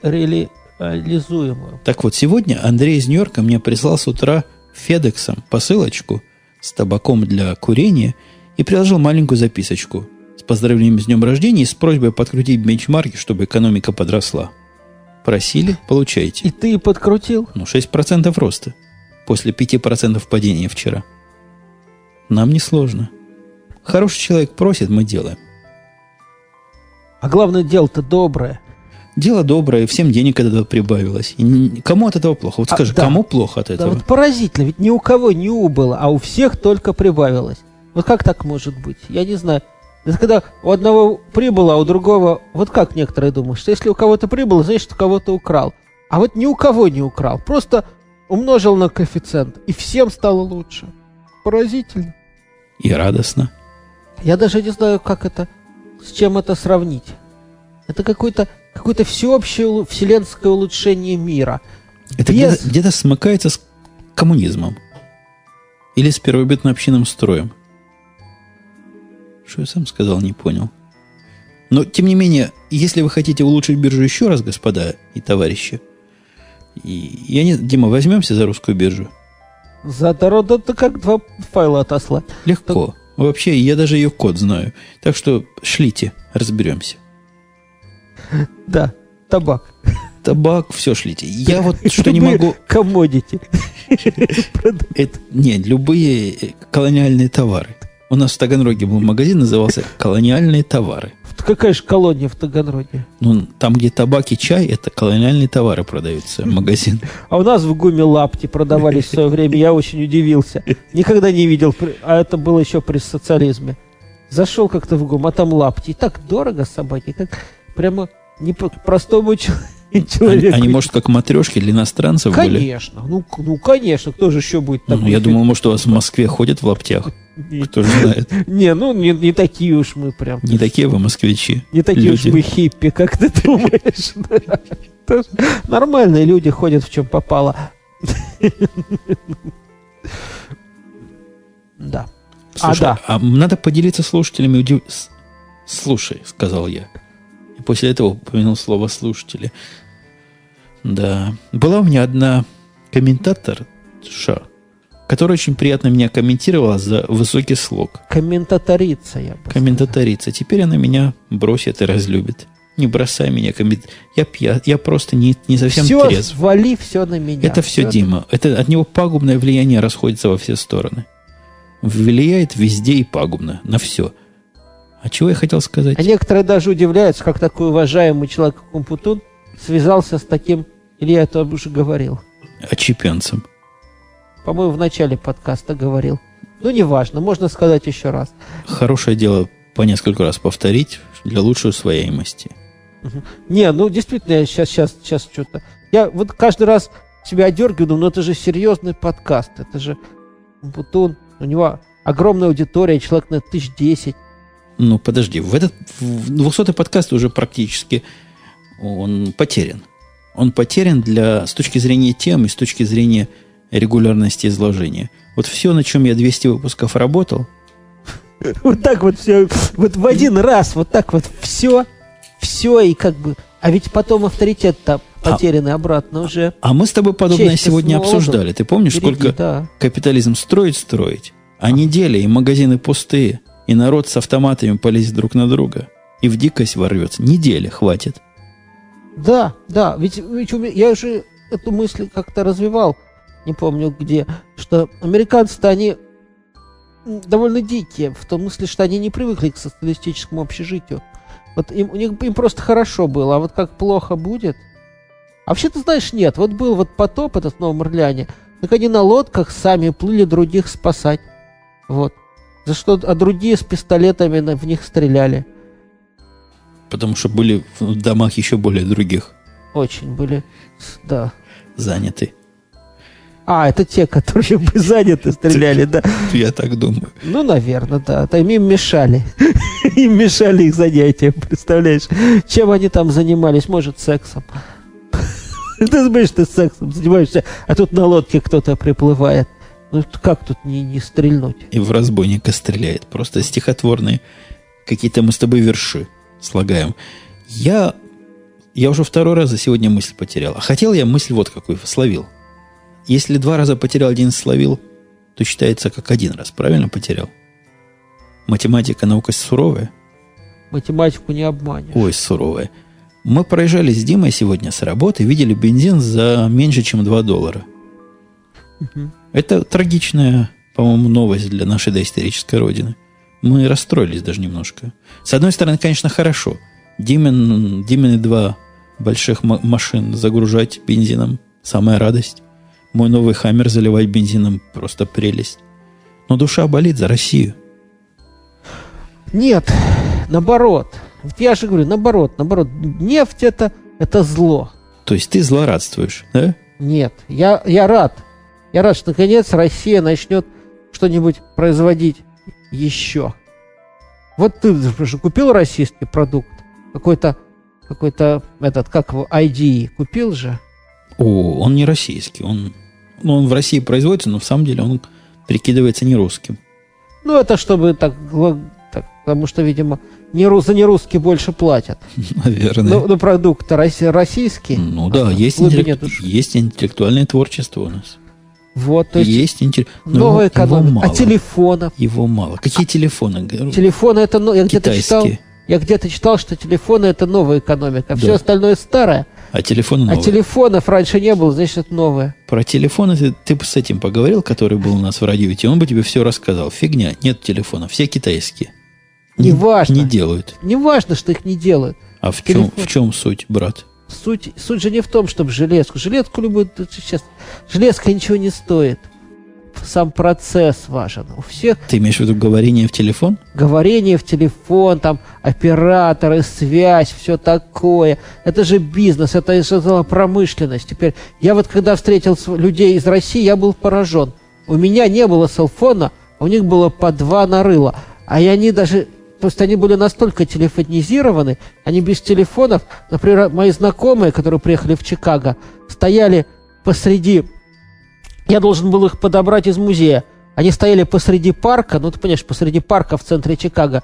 реализуемую. Так вот, сегодня Андрей из Нью-Йорка мне прислал с утра Федексом посылочку с табаком для курения и приложил маленькую записочку поздравлением с днем рождения и с просьбой подкрутить бенчмарки, чтобы экономика подросла. Просили, получаете. И ты подкрутил? Ну, 6% роста. После 5% падения вчера. Нам не сложно. Хороший человек просит, мы делаем. А главное, дело-то доброе. Дело доброе, всем денег от этого прибавилось. И кому от этого плохо? Вот А, скажи, да. кому плохо от Да этого? вот поразительно, ведь ни у кого не убыло, а у всех только прибавилось. Вот как так может быть? Я не знаю. Это когда у одного прибыло, а у другого... Вот как некоторые думают, что если у кого-то прибыло, значит, у кого-то украл. А вот ни у кого не украл. Просто умножил на коэффициент, и всем стало лучше. Поразительно. И радостно. Я даже не знаю, как это, с чем это сравнить. Это какое-то какое-то всеобщее вселенское улучшение мира. Это Без- где-то, где-то смыкается с коммунизмом. Или с первобытно-общинным строем. Что я сам сказал, не понял. Но, тем не менее, если вы хотите улучшить биржу еще раз, господа и товарищи, и, я не... Дима, возьмемся за русскую биржу? За дорогу это как два файла отослать. Легко. Вообще, я даже ее код знаю. Так что шлите, разберемся. [laughs] Да, табак. Табак, все шлите. Я вот что не могу... Комодити. [laughs] Нет, любые э, колониальные товары. У нас в Таганроге был магазин, назывался «Колониальные товары». Какая же колония в Таганроге? Ну, там, где табак и чай, это колониальные товары продаются, [laughs] магазин. А у нас в ГУМе лапти продавались в свое время. Я очень удивился. Никогда не видел. А это было еще при социализме. Зашел как-то в ГУМ, а там лапти. И так дорого собаки. Как прямо не простому чел- [laughs] Они, человеку. они, может, как матрешки для иностранцев были? Конечно. Ну, ну, конечно. Кто же еще будет Ну, такой? я думал, может, у вас в Москве ходят в лаптях. Кто же знает. [laughs] не, ну, не, не такие уж мы прям. Не такие вы москвичи. Не такие уж Люди. мы хиппи, как ты думаешь. [laughs] Нормальные люди ходят в чем попало. Да. Слушай, да. а надо поделиться слушателями. удив- Слушай, сказал я. И после этого упомянул слово слушатели. Да. Была у меня одна комментатор, Ша, которая очень приятно меня комментировала за высокий слог. Комментаторица, я бы Комментаторица. Теперь она меня бросит и разлюбит. Не бросай меня коммент... Я пья... Я просто не, не совсем Все, трезв. вали все на меня. Это все Всё Дима. Это от него пагубное влияние расходится во все стороны. Влияет везде и пагубно. На все. А чего я хотел сказать? А некоторые даже удивляются, как такой уважаемый человек, как Умпутун, связался с таким, или я это уже говорил. Очепенцем. По-моему, в начале подкаста говорил. Ну, неважно, можно сказать еще раз. Хорошее дело по несколько раз повторить для лучшей усвояемости. Не, ну действительно, я сейчас, сейчас, сейчас что-то. Я вот каждый раз себя одергиваю, думаю, ну это же серьезный подкаст, это же Бутун, у него огромная аудитория, человек на тысяч десять. Ну, подожди, в этот в 200 подкаст уже практически он потерян. Он потерян для, с точки зрения тем и с точки зрения регулярности изложения. Вот все, на чем я 200 выпусков работал, [laughs] Вот так вот все, вот в один раз, вот так вот все, все и как бы. А ведь потом авторитет-то А- потерянный обратно уже. А мы с тобой подобное Честь сегодня обсуждали. Ты помнишь, Впереди, сколько да. капитализм строить строить, а неделя и магазины пустые, и народ с автоматами полезет друг на друга, и в дикость ворвется. Неделя хватит. Да, да, ведь, ведь я уже эту мысль как-то развивал, не помню где, что американцы-то они довольно дикие, в том смысле, что они не привыкли к социалистическому общежитию. Вот им, у них им просто хорошо было, а вот как плохо будет. А вообще, ты знаешь, нет, вот был вот потоп этот в Новом Орлеане, так они на лодках сами плыли других спасать. Вот. За что, а другие с пистолетами в них стреляли. Потому что были в домах еще более других Очень были, да. заняты. А, это те, которые бы заняты стреляли, да. [laughs] Я так думаю. Ну, наверное, да. Там им мешали. [laughs] Им мешали их занятия, представляешь? Чем они там занимались? Может, сексом. [laughs] Ты думаешь, ты сексом занимаешься, а тут на лодке кто-то приплывает. Ну как тут не, не стрельнуть? И в разбойника стреляет. Просто стихотворные какие-то мы с тобой верши слагаем. Я, я уже второй раз за сегодня мысль потерял. А хотел я мысль вот какую словил. Если два раза потерял, один словил, то считается как один раз. Правильно потерял? Математика наука суровая? Математику не обманешь. Ой, суровая. Мы проезжали с Димой сегодня с работы, видели бензин за меньше, чем 2 доллара. Это трагичная, по-моему, новость для нашей доисторической родины. Мы расстроились даже немножко. С одной стороны, конечно, хорошо. Димин, Димины два больших ма- машин загружать бензином – самая радость. Мой новый хаммер заливать бензином – просто прелесть. Но душа болит за Россию. Нет, наоборот. Вот Я же говорю, наоборот, наоборот. Нефть это, это зло. То есть ты злорадствуешь, да? Нет, я, я рад. Я рад, что наконец Россия начнет что-нибудь производить еще. Вот ты же купил российский продукт, какой-то, какой-то этот, как его, ID, купил же? О, он не российский. Он, ну, он в России производится, но в самом деле он прикидывается не русским. Ну, это чтобы так, так потому что, видимо, не, ру- за нерусский больше платят. [laughs] Наверное. Ну, ну россий- российский. Ну да, А, есть, интеллект- есть интеллектуальное творчество у нас. Вот, то есть, есть интеллект. но новая его- его экономика. мало. А телефонов? Его мало. Какие телефоны? Говорю, Телефоны это, ну, я где-то читал, я где-то читал, что телефоны это новая экономика, а все Да. остальное старое. А телефоны А новые. телефонов раньше не было, значит, это новое. Про телефоны ты, ты бы с этим поговорил, который был у нас в радио, и он бы тебе все рассказал. Фигня, нет телефонов, все китайские. Не- Неважно. Не делают. Не важно, что их не делают. А в чем, Телефон. в чем суть, брат? Суть, суть же не в том, чтобы железку. Железку любую сейчас. Железка ничего не стоит. Сам процесс важен. У всех Ты имеешь в виду говорение в телефон? говорение в телефон, там операторы, связь, все такое. Это же бизнес, это же промышленность. Теперь я вот когда встретил людей из России, я был поражен. У меня не было селфона, а у них было по два нарыла. А они даже, просто они были настолько телефонизированы, они без телефонов, например, мои знакомые, которые приехали в Чикаго, стояли посреди я должен был их подобрать из музея. Они стояли посреди парка, ну ты понимаешь, посреди парка в центре Чикаго,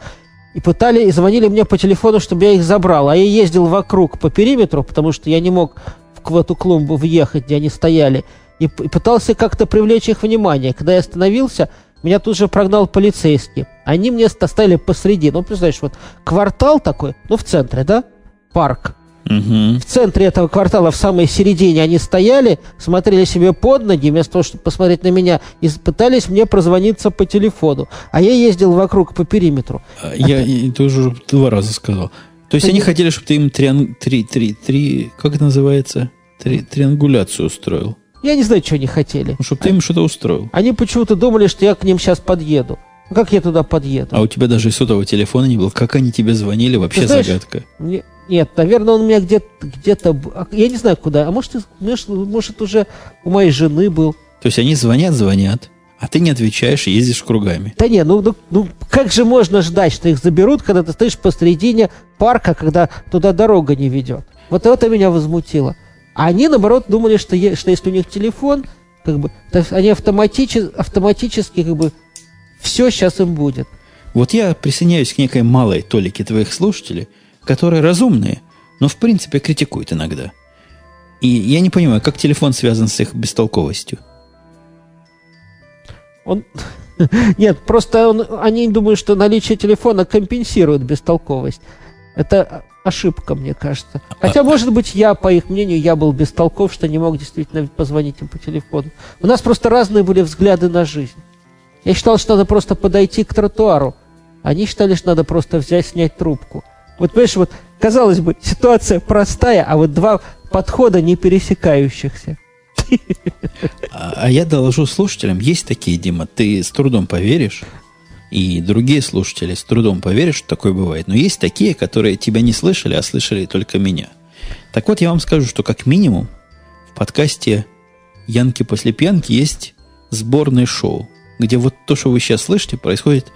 и пытали, и звонили мне по телефону, чтобы я их забрал. А я ездил вокруг по периметру, потому что я не мог в, эту клумбу въехать, где они стояли, и, и пытался как-то привлечь их внимание. Когда я остановился, меня тут же прогнал полицейский. Они мне ста- стояли посреди. Ну, представляешь, вот квартал такой, ну, в центре, да? Парк. Угу. В центре этого квартала, в самой середине, они стояли, смотрели себе под ноги, вместо того, чтобы посмотреть на меня, и пытались мне прозвониться по телефону. А я ездил вокруг по периметру. Я и тоже уже два раза сказал. То есть они не- хотели, чтобы ты им триан- три, три, три, как это называется? Три, триангуляцию устроил. Я не знаю, что они хотели. Ну, чтобы ты им что-то устроил. Они почему-то думали, что я к ним сейчас подъеду. Ну, Как я туда подъеду? А у тебя даже сотового телефона не было. Как они тебе звонили, вообще Ты знаешь, загадка. Мне- Нет, наверное, он у меня где-то, б- а Я не знаю, куда. А может, может, может, уже у моей жены был. То есть они звонят, звонят, а ты не отвечаешь и ездишь кругами. Да не, ну, ну, ну как же можно ждать, что их заберут, когда ты стоишь посредине парка, когда туда дорога не ведет? Вот это меня возмутило. А они, наоборот, думали, что, е- что если у них телефон, как бы, то они автоматически, автоматически как бы, все сейчас им будет. Вот я присоединяюсь к некой малой толике твоих слушателей, которые разумные, но в принципе критикуют иногда. И я не понимаю, как телефон связан с их бестолковостью. Он... [laughs] Нет, просто он- они думают, что наличие телефона компенсирует бестолковость. Это ошибка, мне кажется. Хотя, может быть, я, по их мнению, я был бестолков, что не мог действительно позвонить им по телефону. У нас просто разные были взгляды на жизнь. Я считал, что надо просто подойти к тротуару. Они считали, что надо просто взять, снять трубку. Вот, понимаешь, вот, казалось бы, ситуация простая, а вот два подхода не пересекающихся. А, а я доложу слушателям, есть такие, Дима, ты с трудом поверишь, и другие слушатели с трудом поверят, что такое бывает. Но есть такие, которые тебя не слышали, а слышали только меня. Так вот, я вам скажу, что как минимум в подкасте «Янки после пьянки» есть сборное шоу, где вот то, что вы сейчас слышите, происходит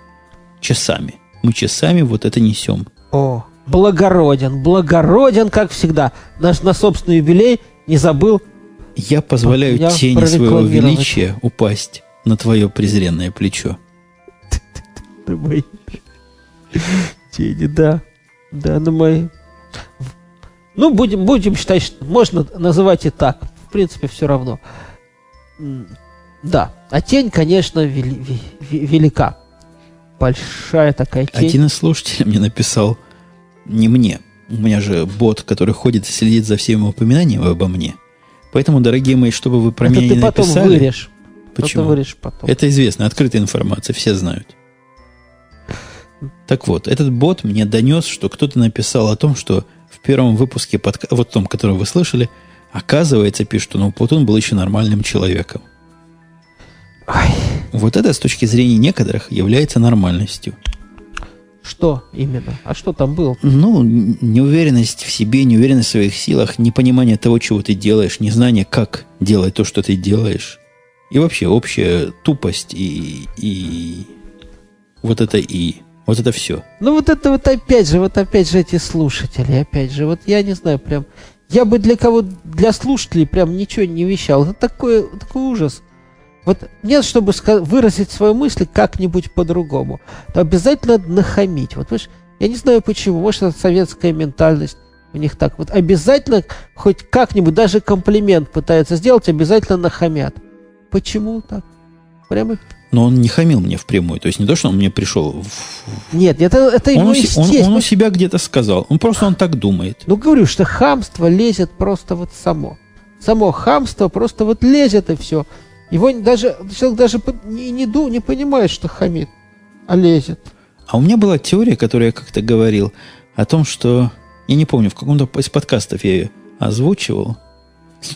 часами. Мы часами вот это несем. О, благороден, благороден, как всегда. Наш на собственный юбилей Не забыл? Я позволяю Я тени своего величия упасть на твое презренное плечо. [laughs] Ты мои тени, да. Да, на мои. Ну, будем, будем считать, что можно называть и так. В принципе, все равно. Да. А тень, конечно, вели- велика. Большая такая тень. Один из слушателей мне написал, не мне, у меня же бот, который ходит и следит за всеми упоминаниями обо мне. Поэтому, дорогие мои, чтобы вы про Это меня ты не потом написали... вырежь. Почему? Это вырежь потом. Это известно, открытая информация, все знают. Так вот, этот бот мне донес, что кто-то написал о том, что в первом выпуске подка... вот том, который вы слышали, оказывается, пишет, что Платон был еще нормальным человеком. Ай, Вот это с точки зрения некоторых является нормальностью. что именно? А что там было? Ну, неуверенность в себе, неуверенность в своих силах, непонимание того, чего ты делаешь, незнание, как делать то, что ты делаешь. И вообще общая тупость и, и вот это и. Вот это все. Ну вот это вот опять же, вот опять же эти слушатели, опять же, вот я не знаю, прям, я бы для кого, для слушателей прям ничего не вещал. Это такой, такой ужас. Вот нет, чтобы выразить свою мысль как-нибудь по-другому, то обязательно надо нахамить. Вот видишь, я не знаю почему, может это советская ментальность у них так. Вот обязательно хоть как-нибудь, даже комплимент пытаются сделать, обязательно нахамят. Почему так? Прямо Но он не хамил мне впрямую. То есть не то, что он мне пришел. в- нет, это, это Он, се- он- естественно. он у себя где-то сказал. Он просто он так думает. Ну, говорю, что хамство лезет просто вот само. Само хамство просто вот лезет и все. Его даже, человек даже не, не, ду- не понимает, что хамит, а лезет. А у меня была теория, которую я как-то говорил, о том, что... Я не помню, в каком-то из подкастов я ее озвучивал.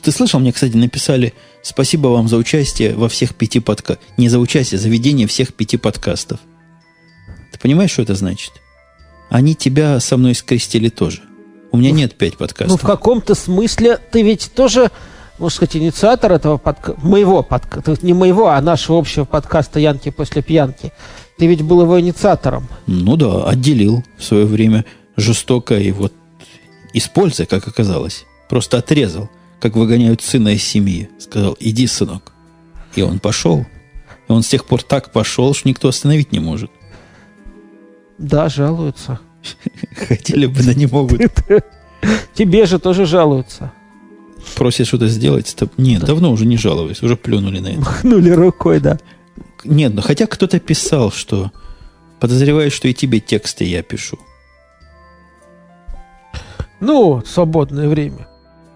Ты слышал, мне, кстати, написали «Спасибо вам за участие во всех пяти подкастах». Не за участие, за ведение всех пяти подкастов. Ты понимаешь, что это значит? Они тебя со мной скрестили тоже. У меня нет пять Ну, подкастов. в каком-то смысле ты ведь тоже, можно сказать, инициатор этого подкаста, моего подкаста, не моего, а нашего общего подкаста «Янки после пьянки». Ты ведь был его инициатором. Ну да, отделил в свое время жестоко и вот используя, как оказалось. Просто отрезал, как выгоняют сына из семьи. Сказал, иди, сынок. И он пошел. И он с тех пор так пошел, что никто остановить не может. Да, жалуются. [laughs] Хотели бы, да не могут. [laughs] Тебе же тоже жалуются. Просят что-то сделать. стоп. Нет, давно уже не жаловались, уже плюнули на это. Махнули рукой, да. Нет, ну хотя кто-то писал, что подозревает, что и тебе тексты я пишу. Ну, свободное время.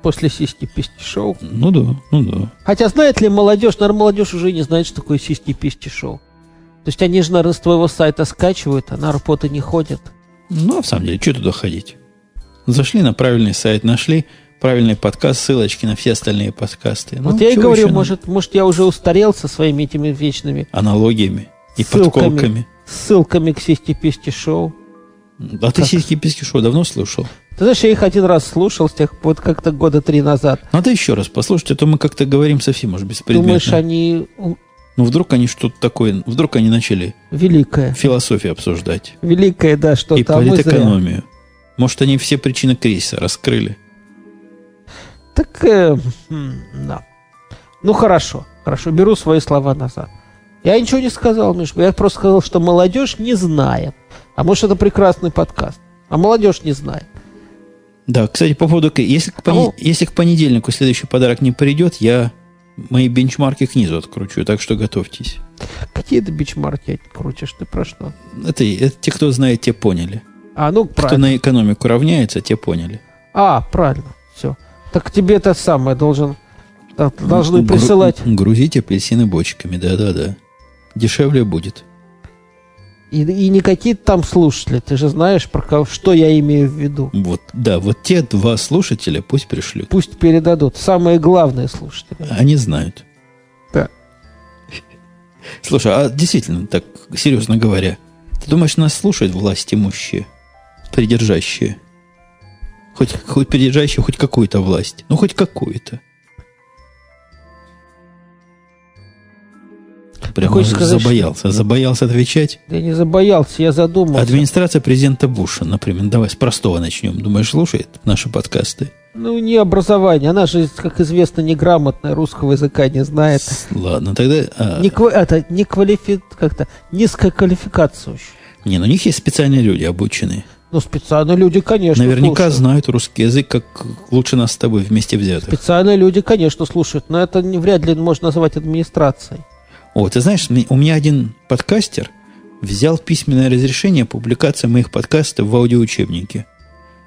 После сиськи-письки шоу. Ну да, ну да. Хотя знает ли молодежь, наверное, молодежь уже не знает, что такое сиськи-письки шоу. То есть они же, наверное, с твоего сайта скачивают, а на работы не ходят. Ну, а в самом деле, что туда ходить? Зашли на правильный сайт, нашли правильный подкаст, ссылочки на все остальные подкасты. Ну, вот я и говорю, еще надо? может, может, я уже устарел со своими этими вечными Аналогиями и Ссылками. подколками. ссылками к сиськи-письки шоу. А ты Как? сиськи писки шоу давно слушал? Ты знаешь, я их один раз слушал с тех вот как-то года три назад. Надо еще раз послушать, а то мы как-то говорим совсем уж беспредметно. Думаешь, они Ну, вдруг они что-то такое... Вдруг они начали великое. философию обсуждать. Великое, да, и что-то. зря. политэкономию. Может, они все причины кризиса раскрыли. Так, э, да. Ну, хорошо, хорошо, беру свои слова назад. Я ничего не сказал, Мишка, я просто сказал, что молодежь не знает. А может, это прекрасный подкаст. А молодежь не знает. Да, кстати, по поводу... Если к, пони- Ну. если к понедельнику следующий подарок не придет, я мои бенчмарки к низу откручу, так что готовьтесь. Какие ты бичмарки крутишь, ты про что? Это, это те, кто знает, те поняли. А, ну, Кто правильно. на экономику равняется, те поняли. А, правильно. Так тебе это самое должен... так, Должны присылать. Грузить апельсины бочками, да-да-да. Дешевле будет. И, и не какие-то там слушатели. Ты же знаешь, про кого, что я имею в виду. Вот, да, вот те два слушателя пусть пришлют. Пусть передадут. Самые главные слушатели. Они знают. Да. [laughs] Слушай, а действительно, так серьезно говоря, ты думаешь, нас слушают власть имущие, придержащие? Хоть, хоть придержащие хоть какую-то власть. Ну, хоть какую-то. Хочешь сказать, забоялся. Забоялся отвечать. Да я не забоялся, я задумался. Администрация президента Буша, например. Давай с простого начнем. Думаешь, слушает наши подкасты? Ну, не образование. Она же, как известно, неграмотная, русского языка не знает. Ладно, тогда... а, Не, ква- это, не квалифи... как-то низкая квалификация еще. Не, ну у них есть специальные люди, обученные. Ну, специально люди, конечно, Наверняка слушают. знают русский язык, как лучше нас с тобой вместе взятых. Специально люди, конечно, слушают, но это не, вряд ли можно назвать администрацией. О, ты знаешь, у меня один подкастер взял письменное разрешение публикации моих подкастов в аудиоучебнике.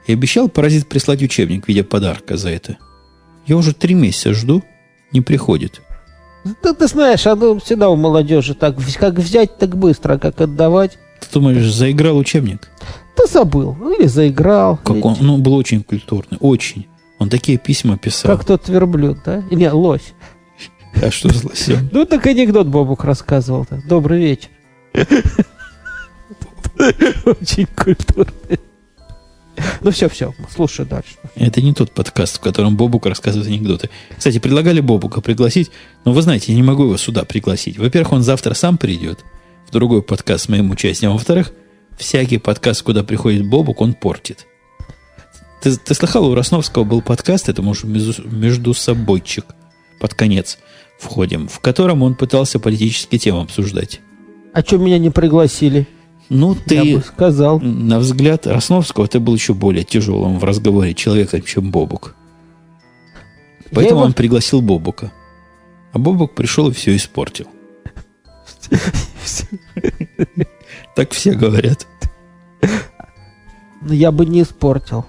И обещал паразит прислать учебник в виде подарка за это. Я уже три месяца жду, не приходит. Да ты знаешь, оно всегда у молодежи так, как взять, так быстро, а как отдавать. Ты думаешь, заиграл учебник? Ты забыл, ну, или заиграл. Как или он, ну, был очень культурный, очень. Он такие письма писал. Как тот верблюд, да? Или лось. А что с лосем? [laughs] Ну, так анекдот Бобук рассказывал. -то. Добрый вечер. [laughs] Очень культурный. Ну, все, все, слушай дальше. Это не тот подкаст, в котором Бобук рассказывает анекдоты. Кстати, предлагали Бобука пригласить, но вы знаете, я не могу его сюда пригласить. Во-первых, он завтра сам придет в другой подкаст с моим участием. А во-вторых, всякий подкаст, куда приходит Бобук, он портит. Ты, ты слыхал, у Росновского был подкаст, это, может, между, между собойчик под конец входим, в котором он пытался политические темы обсуждать. А что меня не пригласили? Ну, Я ты, бы сказал. на взгляд Росновского, ты был еще более тяжелым в разговоре человеком, чем Бобук. Поэтому его- он пригласил Бобука. А Бобук пришел и все испортил. [laughs] Так все говорят. Ну, Я бы не испортил.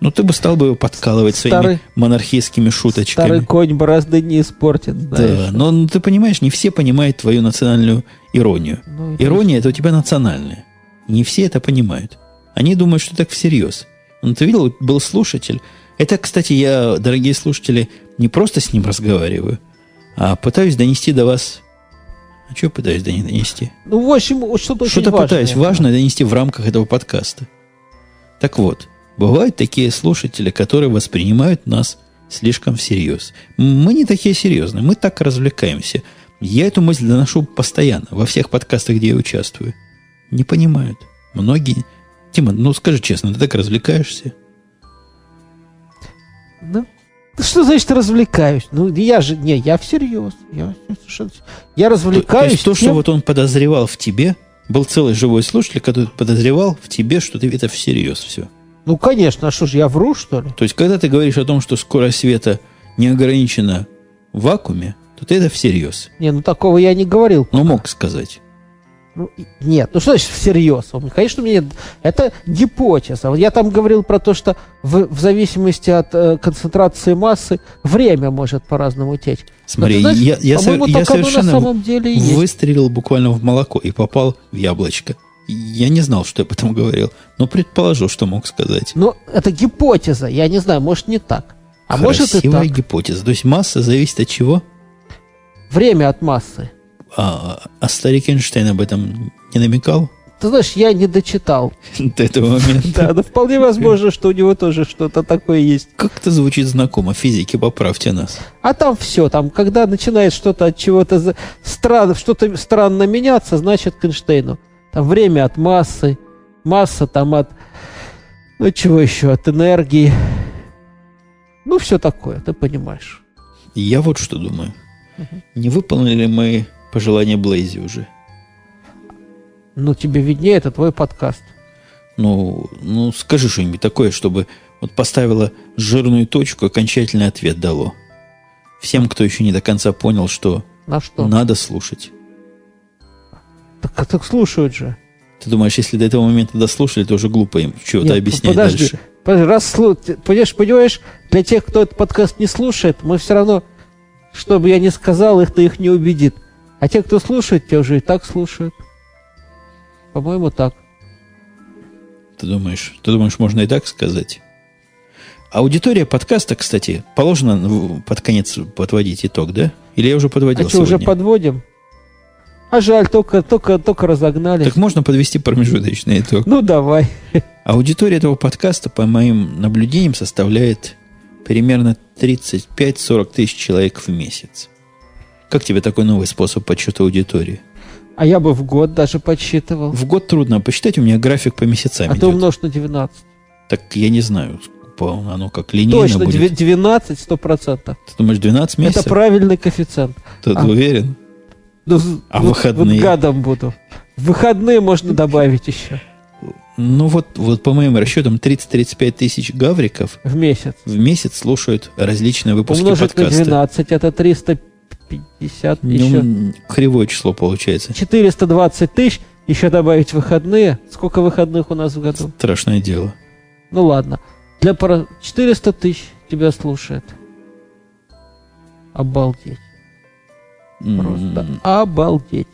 Ну, ты бы стал бы его подкалывать своими Старый- монархистскими шуточками. Старый конь борозды не испортит, Да, знаешь. но ну, ты понимаешь, не все понимают твою национальную иронию. Ну, Ирония это у тебя национальная. Не все это понимают. Они думают, что так всерьез. Ну, ты видел, был слушатель. Это, кстати, я, дорогие слушатели, не просто с ним разговариваю, а пытаюсь донести до вас... А что пытаюсь до- донести? Ну, в общем, что-то Что-то важное. пытаюсь важное донести в рамках этого подкаста. Так вот, бывают такие слушатели, которые воспринимают нас слишком всерьез. Мы не такие серьезные, мы так развлекаемся. Я эту мысль доношу постоянно, во всех подкастах, где я участвую. Не понимают. Многие... Тима, ну скажи честно, ты так развлекаешься? Ну, что значит развлекаюсь? Ну, я же, не, я всерьез. Я, совершенно- я То, то развлекаюсь. есть то, что вот он подозревал в тебе, был целый живой слушатель, который подозревал в тебе, что ты это всерьез все. Ну, конечно, а что ж, я вру, что ли? То есть, когда ты говоришь о том, что скорость света не ограничена в вакууме, то ты это всерьез. Не, ну такого я не говорил. Ну, мог сказать. Ну, нет, ну что значит всерьез? Он, Конечно, у меня нет. Это гипотеза. Я там говорил про то, что в, в зависимости от э, концентрации массы время может по-разному течь. Смотри, Но ты знаешь, я, я, я оно на совершенно самом деле и есть. выстрелил буквально в молоко и попал в яблочко. Я не знал, что я потом говорил, но предположил, что мог сказать. Ну, это гипотеза. Я не знаю, может не так. А может и Красивая так. гипотеза. То есть масса зависит от чего? Время от массы. А, а старик Эйнштейн об этом не намекал Ты знаешь, я не дочитал. [laughs] до этого момента? Да, но вполне возможно, что у него тоже что-то такое есть. Как это звучит знакомо? Физики, поправьте нас. А там все, там, когда начинает что-то от чего-то странно, что-то странно меняться, значит к Эйнштейну. Там время от массы, масса там от, ну чего еще, от энергии. Ну, все такое, ты понимаешь. Я вот что думаю. Не выполнили мы пожелания Блейзи уже? Ну, тебе виднее, это твой подкаст. Ну, ну, скажи что-нибудь такое, чтобы вот поставило жирную точку, окончательный ответ дало. Всем, кто еще не до конца понял, что На что? надо слушать. Так, так слушают же. Ты думаешь, если до этого момента дослушали, то уже глупо им чего-то объяснять подожди. дальше. Подожди, раз слу- понимаешь, понимаешь, для тех, кто этот подкаст не слушает, мы все равно, что бы я ни сказал, их-то их не убедит. А те, кто слушает, те уже и так слушают. По-моему, так. Ты думаешь, ты думаешь, можно и так сказать? Аудитория подкаста, кстати, положено под конец подводить итог, да? Или я уже подводил а что, уже сегодня? подводим? А жаль, только, только, только разогнали. Так можно подвести промежуточный итог. Ну, давай. Аудитория этого подкаста, по моим наблюдениям, составляет примерно 35-40 тысяч человек в месяц. Как тебе такой новый способ подсчета аудитории? А я бы в год даже подсчитывал. В год трудно посчитать, у меня график по месяцам. А идет. ты умножь на 12. Так я не знаю, оно как линейно Точно, будет. Точно, 12, 100 процентов. Ты думаешь, 12 месяцев? Это правильный коэффициент. Ты а, уверен? Ну, а вот, выходные? Вот гадом буду. Выходные можно добавить еще. Ну вот, вот по моим расчетам 30-35 тысяч гавриков в месяц. в месяц слушают различные выпуски Умножить подкаста. на 12, это 300 50 тысяч. Ну, кривое число получается. 420 тысяч, еще добавить выходные. Сколько выходных у нас в году? Страшное дело. Ну ладно. Для пара... 400 тысяч тебя слушает. Обалдеть. mm. Просто обалдеть.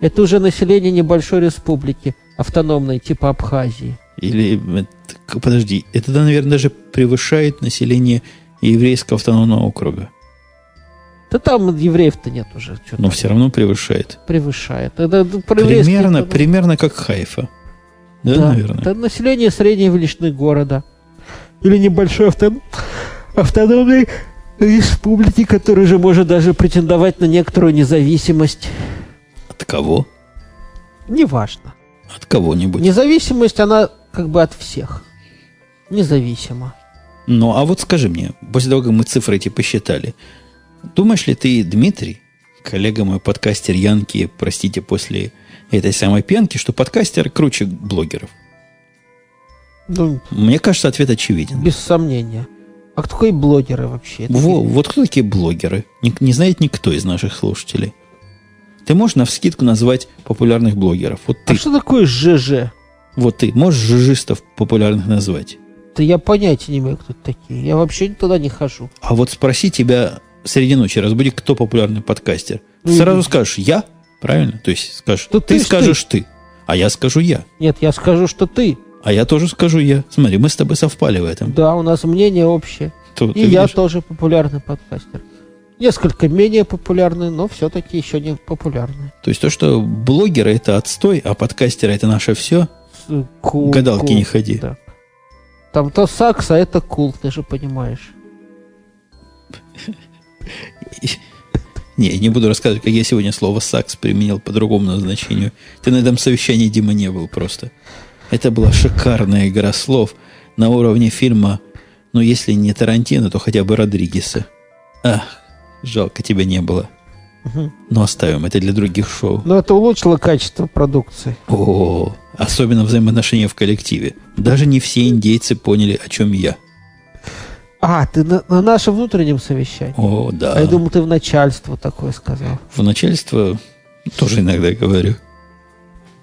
Это уже население небольшой республики, автономной, типа Абхазии. Или, подожди, это, наверное, даже превышает население еврейского автономного округа. Да там евреев-то нет уже. Что Но все равно превышает. превышает. Это, это Примерно, это- примерно как Хайфа. Да, Да, наверное. Это население средней величины города. Или небольшой автон... автономной республики, который же может даже претендовать на некоторую независимость. От кого? Неважно. От кого-нибудь. Независимость, она как бы от всех. Независимо. Ну, а вот скажи мне, после того, как мы цифры эти посчитали, думаешь ли ты, Дмитрий, коллега мой подкастер Янки, простите, после этой самой пьянки, что подкастер круче блогеров? Ну, Мне кажется, ответ очевиден. без сомнения. А кто такие блогеры вообще? Во, вот кто такие блогеры? Не, не знает никто из наших слушателей. Ты можешь на вскидку назвать популярных блогеров. Вот А ты, что такое ЖЖ? вот ты можешь жижистов популярных назвать. Да я понятия не имею, кто это такие. Я вообще туда не хожу. А вот спроси тебя среди ночи, разбуди, кто популярный подкастер. Ты Ну, сразу скажешь «я», правильно? То есть скажешь, То ты, ты скажешь ты. а я скажу «я». Нет, я скажу, что ты. А я тоже скажу «я». Смотри, мы с тобой совпали в этом. Да, у нас мнение общее. То- И ты я видишь? тоже популярный подкастер. Несколько менее популярный, но все-таки еще не популярный. То есть то, что блогеры это отстой, а подкастеры это наше все, Кул, гадалки кул, не ходи. да. Там то сакс, а это кул, ты же понимаешь. [laughs] [laughs] Не, не буду рассказывать, как я сегодня слово «сакс» применил по другому назначению. Ты на этом совещании, Дима, не был просто. Это была шикарная игра слов на уровне фильма, ну, если не Тарантино, то хотя бы Родригеса. Ах, жалко тебя не было. Мгм. Но оставим это для других шоу. Но это улучшило качество продукции. О, особенно взаимоотношения в коллективе. Даже не все индейцы поняли, о чем я. А, ты на, на нашем внутреннем совещании. О, да. А я думал, ты в начальство такое сказал. В начальство тоже иногда говорю.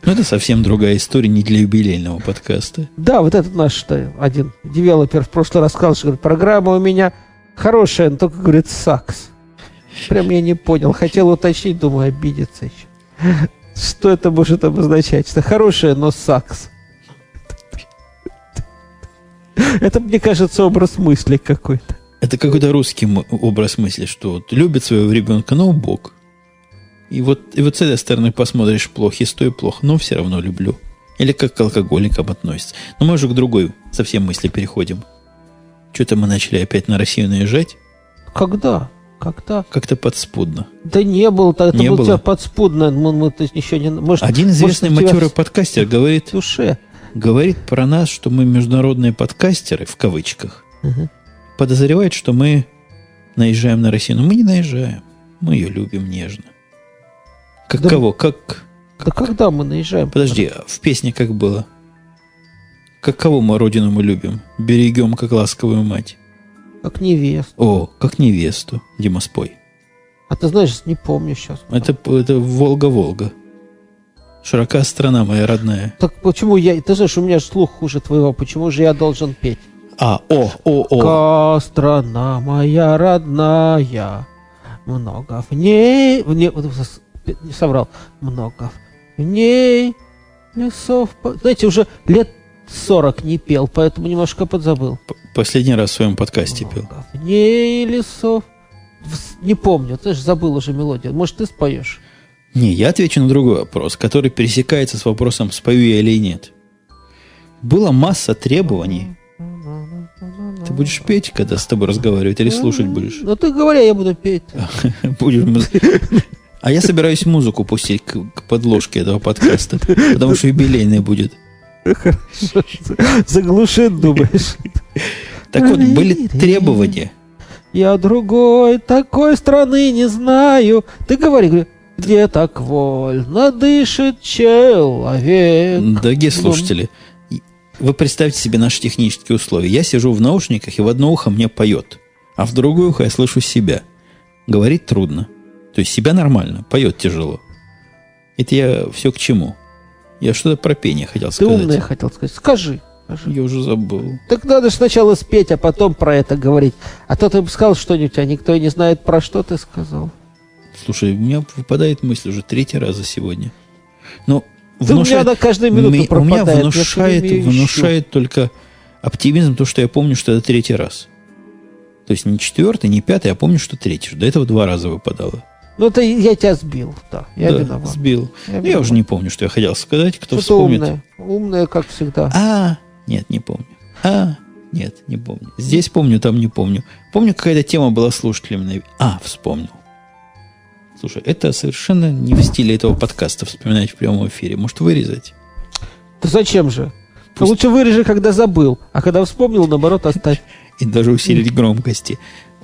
Но это совсем другая история, не для юбилейного подкаста. Да, вот этот наш что, один девелопер в прошлый раз сказал, что говорит, программа у меня хорошая, но только, говорит, сакс. Прям я не понял. Хотел уточнить, думаю, обидеться еще. Что это может обозначать? Что хорошая, но сакс. [laughs] Это, мне кажется, образ мысли какой-то. Это какой-то русский образ мысли, что вот любит своего ребенка, но убог. И вот, и вот с этой стороны посмотришь плохо, и с той плохо, но все равно люблю. Или как к алкоголикам относится. Но мы уже к другой совсем мысли переходим. Что-то мы начали опять на Россию наезжать. Когда? Когда? Как-то подспудно. Да не было, это Не был было? у тебя подспудно. Мы, мы есть еще не... Может, Один известный может, матерый в подкастер говорит, душе. Говорит про нас, что мы международные подкастеры, в кавычках. Мгм. Подозревает, что мы наезжаем на Россию. Но мы не наезжаем. Мы ее любим нежно. Как Да кого? Как... Да когда мы наезжаем? Подожди, а в песне как было? Как кого мы родину мы любим? Берегем, как ласковую мать. Как невест. О, как невесту. Дима, спой. А ты знаешь, не помню сейчас. Это, это Волга-Волга. Широка страна моя родная. Так почему я... Ты знаешь, у меня же слух хуже твоего. Почему же я должен петь? А, о, о, о. Ка страна моя родная, много в ней... В ней не соврал. Много в ней лесов... Знаете, уже лет 40 не пел, поэтому немножко подзабыл. Последний раз в своем подкасте пел. Много в ней лесов... Не помню, ты же забыл уже мелодию. Может, ты споешь? Не, я отвечу на другой вопрос, который пересекается с вопросом, спою я или нет. Была масса требований Ты будешь петь, когда с тобой разговаривать, или слушать будешь? Ну ты говори, я буду петь. [laughs] Будешь муз- А я собираюсь музыку пустить к, к подложке этого подкаста, потому что юбилейный будет. Заглушит, думаешь. Так вот, были требования. Я другой такой страны не знаю. Ты говори, говори, где так вольно дышит человек. Дорогие слушатели, вы представьте себе наши технические условия. Я сижу в наушниках, и в одно ухо мне поет, а в другое ухо я слышу себя. Говорить трудно. То есть себя нормально, поет тяжело. Это я все к чему? Я что-то про пение хотел Ты сказать. умная хотел сказать. Скажи. скажи. Я уже забыл. Так надо же сначала спеть, а потом про это говорить. А то ты бы сказал что-нибудь, а никто и не знает, про что ты сказал. Слушай, у меня выпадает мысль уже третий раз за сегодня. Но Да у меня на каждую минуту Ми- у пропадает. меня внушает, ищу. внушает только оптимизм то, что я помню, что это третий раз. То есть не четвертый, не пятый, я помню, что третий. До этого два раза выпадало. Ну, это я тебя сбил, да. Я Да, виноват. сбил. Я Ну, Я, виноват. уже не помню, что я хотел сказать. Кто Что-то вспомнит? умное. Умное, как всегда. А, нет, не помню. А, нет, не помню. Здесь помню, там не помню. Помню, какая-то тема была слушателем. на- А, вспомнил. Слушай, это совершенно не в стиле этого подкаста вспоминать в прямом эфире. Может, вырезать? Да зачем же? Пусть- Лучше вырежи, когда забыл. А когда вспомнил, наоборот, оставь. [laughs] и даже усилить громкости.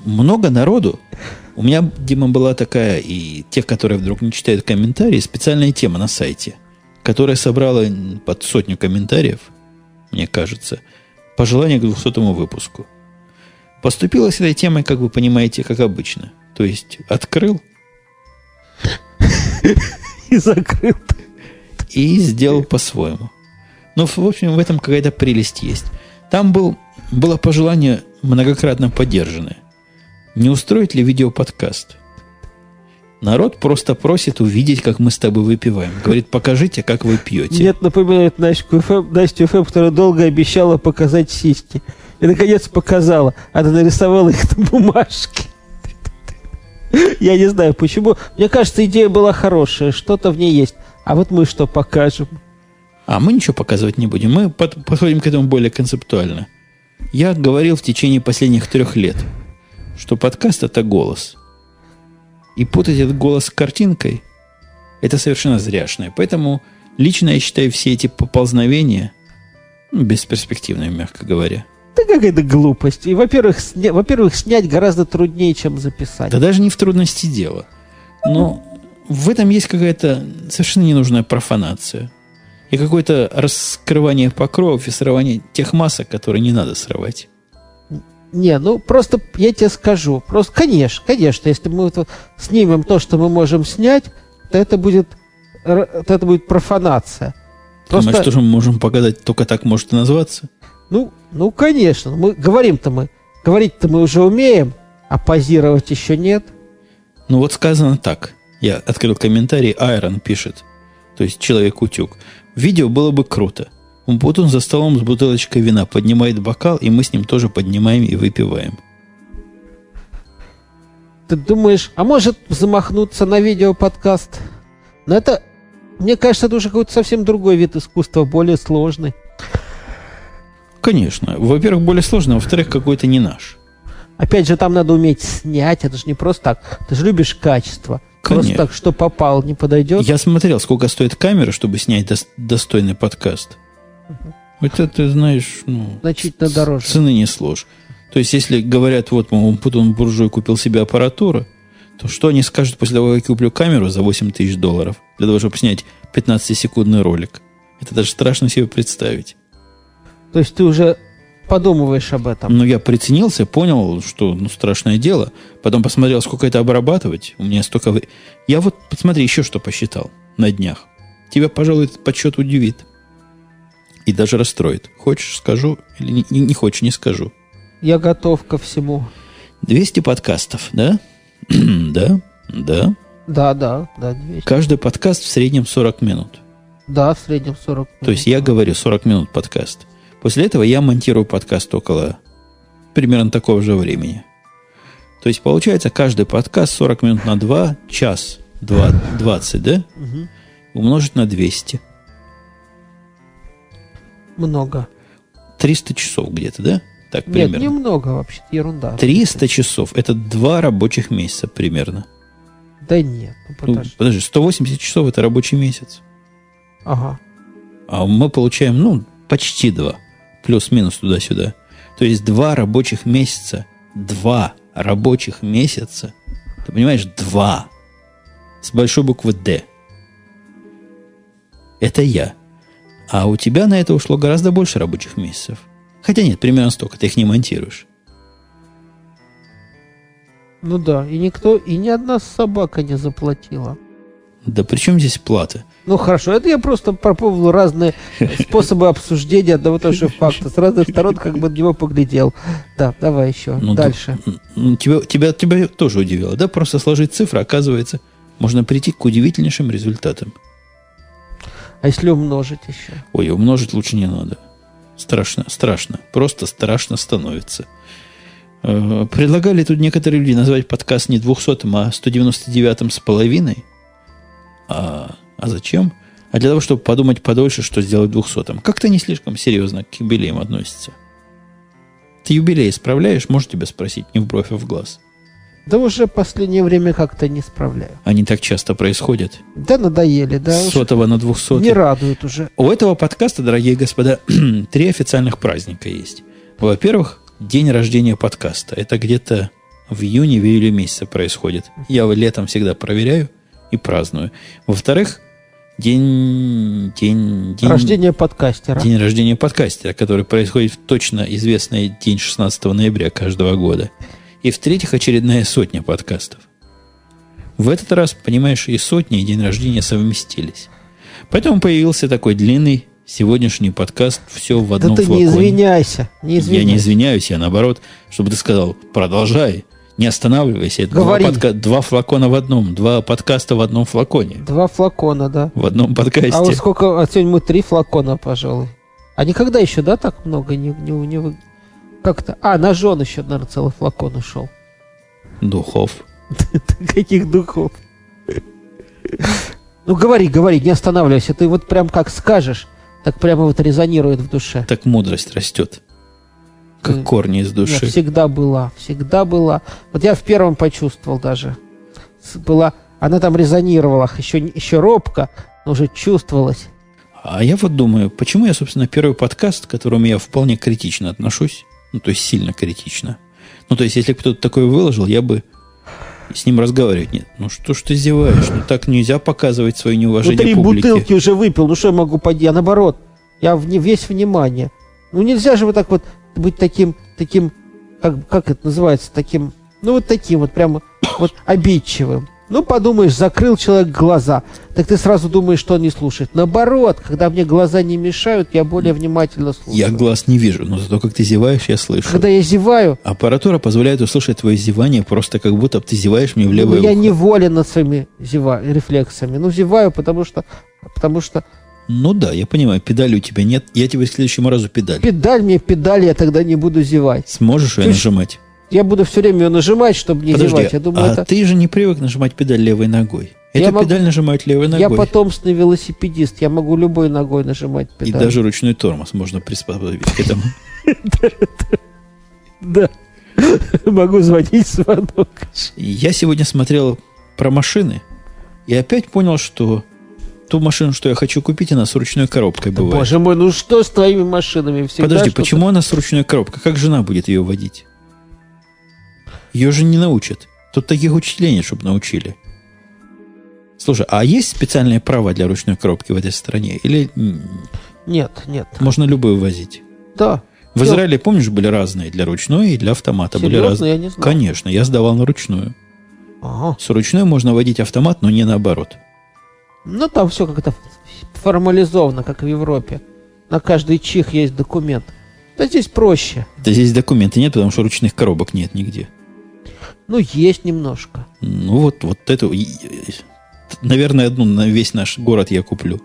Много народу. У меня, Дима, была такая, и те, которые вдруг не читают комментарии, специальная тема на сайте, которая собрала под сотню комментариев, мне кажется, пожелания к 200 выпуску. Поступила с этой темой, как вы понимаете, как обычно. То есть открыл [laughs] И закрыл. и сделал по-своему. Ну, в общем, в этом какая-то прелесть есть. Там был, было пожелание многократно поддержанное. Не устроить ли видеоподкаст? Народ просто просит увидеть, как мы с тобой выпиваем. Говорит, покажите, как вы пьете. Нет, напоминает Настю ФМ, Настю ФМ, которая долго обещала показать сиськи. И, наконец, показала. Она нарисовала их на бумажке. [laughs] Я не знаю, почему. Мне кажется, идея была хорошая. Что-то в ней есть. А вот мы что покажем? А мы ничего показывать не будем. Мы под- подходим к этому более концептуально. Я говорил в течение последних трех лет, что подкаст – это голос. И путать этот голос с картинкой – это совершенно зряшное. Поэтому лично я считаю все эти поползновения ну, бесперспективными, мягко говоря. Да какая-то глупость. И, во-первых, сня- во-первых, снять гораздо труднее, чем записать. Да даже не в трудности дело. Но в этом есть какая-то совершенно ненужная профанация. И какое-то раскрывание покровов и срывание тех масок, которые не надо срывать. Не, ну просто я тебе скажу. Просто, конечно, конечно, если мы вот снимем то, что мы можем снять, то это будет, то это будет профанация. Просто, Думаешь, что же мы можем показать, только так может и назваться? Ну, ну, конечно, мы говорим-то мы, говорить-то мы уже умеем, а позировать еще нет. Ну вот сказано так. Я открыл комментарий, Айрон пишет, то есть человек-утюг. Видео было бы круто. Вот он за столом с бутылочкой вина поднимает бокал, и мы с ним тоже поднимаем и выпиваем. Ты думаешь, а может замахнуться на видеоподкаст? Но это, мне кажется, это уже какой-то совсем другой вид искусства, более сложный. Конечно. Во-первых, более сложно, во-вторых, какой-то не наш. Опять же, там надо уметь снять, это же не просто так. Ты же любишь качество. Просто Конечно. так, что попал, не подойдет. Я смотрел, сколько стоит камера, чтобы снять дос- достойный подкаст. Вот это, ты знаешь, ну, Значительно дороже. Цены не сложь. То есть, если говорят, вот, мол, потом буржуй купил себе аппаратуру, то что они скажут после того, как я куплю камеру за 8 тысяч долларов, для того, чтобы снять 15-секундный ролик? Это даже страшно себе представить. То есть ты уже подумываешь об этом. Но я приценился, понял, что ну, страшное дело. Потом посмотрел, сколько это обрабатывать. У меня столько... Я вот, посмотри, еще что посчитал на днях. Тебя, пожалуй, этот подсчет удивит. И даже расстроит. Хочешь, скажу, или не, не- не хочешь, не скажу. Я готов ко всему. 200 подкастов, [clears throat] да? да, да. Да, да, да, 200. Каждый подкаст в среднем 40 минут. Да, в среднем 40 минут. То есть я говорю 40 минут подкаст. После этого я монтирую подкаст около примерно такого же времени. То есть получается каждый подкаст 40 минут на 2, час 2, 20, да? Умножить на 200. Много. 300 часов где-то, да? Так Нет, примерно. немного вообще, ерунда. 300 часов – это два рабочих месяца примерно. Да нет, ну Ну, подожди. подожди, 180 часов – это рабочий месяц. Ага. А мы получаем, ну, почти два. Плюс-минус туда-сюда. То есть два рабочих месяца. Два рабочих месяца. Ты понимаешь? Два. С большой буквы «Д». Это я. А у тебя на это ушло гораздо больше рабочих месяцев. Хотя нет, примерно столько. Ты их не монтируешь. Ну да, и никто, и ни одна собака не заплатила. Да при чем здесь плата? Ну хорошо, это я просто пропробовал разные способы обсуждения одного и того же факта. С разных сторон как бы на него поглядел. Да, давай еще. Ну, да, Дальше. м, тебя, тебя, тебя тоже удивило, да? Просто сложить цифры, оказывается, можно прийти к удивительнейшим результатам. А если умножить еще? Ой, умножить лучше не надо. Страшно, страшно. Просто страшно становится. Э, Предлагали тут некоторые люди назвать подкаст не 200, а 199 с половиной. А, а зачем? А для того, чтобы подумать подольше, что сделать 200 Как-то не слишком серьезно к юбилеям относится. Ты юбилей справляешь? Можешь тебя спросить, не в бровь, а в глаз. Да уже в последнее время как-то не справляю. Они так часто происходят. Да надоели, да. С сотого на 200. Не радует уже. У этого подкаста, дорогие господа, [clears throat] три официальных праздника есть. Во-первых, день рождения подкаста. Это где-то в июне, в июле месяце происходит. Я его летом всегда проверяю и праздную. Во-вторых, день, день, день, Рождение подкастера. день рождения подкастера, который происходит в точно известный день 16 ноября каждого года. И в-третьих, очередная сотня подкастов. В этот раз, понимаешь, и сотня, и день рождения совместились. Поэтому появился такой длинный сегодняшний подкаст «Все в Да одном ты не флаконе». извиняйся. Не Я извиняйся. не извиняюсь, я наоборот, чтобы ты сказал, продолжай, не останавливайся. Это два, Говори. подка- два флакона в одном, два подкаста в одном флаконе, Два флакона, да. в одном подкасте. А вот сколько, а сегодня мы три флакона, пожалуй. А никогда еще, да, так много не, не, не Как-то. А, на жен еще, наверное, целый флакон ушел. Духов. [laughs] Каких духов? Ну, говори, говори, не останавливайся. Ты вот прям как скажешь, так прямо вот резонирует в душе. Так мудрость растет, как корни из души. всегда была, всегда была. Вот я в первом почувствовал даже. Была, она там резонировала, еще, еще робко, но уже чувствовалась. А я вот думаю, почему я, собственно, первый подкаст, к которому я вполне критично отношусь, ну, то есть сильно критично. Ну, то есть, если кто-то такое выложил, я бы с ним разговаривать нет. Ну, что ж ты зеваешь? Ну, так нельзя показывать свое Ну, неуважение три публике. бутылки уже выпил, ну что я могу поделать? Я наоборот, я в, весь внимание. Ну нельзя же вот так вот быть таким, таким, как, как это называется, таким, ну вот таким вот прямо вот обидчивым. Ну, подумаешь, закрыл человек глаза, так ты сразу думаешь, что он не слушает. Наоборот, когда мне глаза не мешают, я более внимательно слушаю. Я глаз не вижу, но зато как ты зеваешь, я слышу. Когда я зеваю, Аппаратура позволяет услышать твое зевание просто как будто ты зеваешь мне в ну, левое я ухо. неволен над своими зева- рефлексами. Ну, зеваю, потому что, потому что Ну да, я понимаю, педали у тебя нет. Я тебе к следующему разу педаль. педаль мне педаль, я тогда не буду зевать. Сможешь ее Чуть- нажимать? Я буду все время ее нажимать, чтобы не Подожди, зевать. Я думаю, а это... ты же не привык нажимать педаль левой ногой. Я Эту могу- педаль нажимают левой ногой. Я потомственный велосипедист, я могу любой ногой нажимать И педаль. даже ручной тормоз можно приспособить к этому. [laughs] Да. [laughs] Могу звонить в звонок. Я сегодня смотрел про машины и опять понял, что ту машину, что я хочу купить, она с ручной коробкой бывает. Боже мой, ну что с твоими машинами? Всегда Подожди, почему она с ручной коробкой? Как жена будет ее водить? Ее же не научат. Тут таких учителей нет, чтобы научили. Слушай, а есть специальные права для ручной коробки в этой стране? Или Нет, нет. можно любую возить? Да. В. Израиле, помнишь, были разные для ручной и для автомата. были Серьезно, разные. я не знаю. Конечно, я сдавал на ручную. Ага. С ручной можно водить автомат, но не наоборот. Ну, там все как-то формализовано, как в Европе. На каждый чих есть документ. Да здесь проще. Да здесь документы нет, потому что ручных коробок нет нигде. Ну, есть немножко. Ну вот, вот и- наверное, одну на весь наш город я куплю.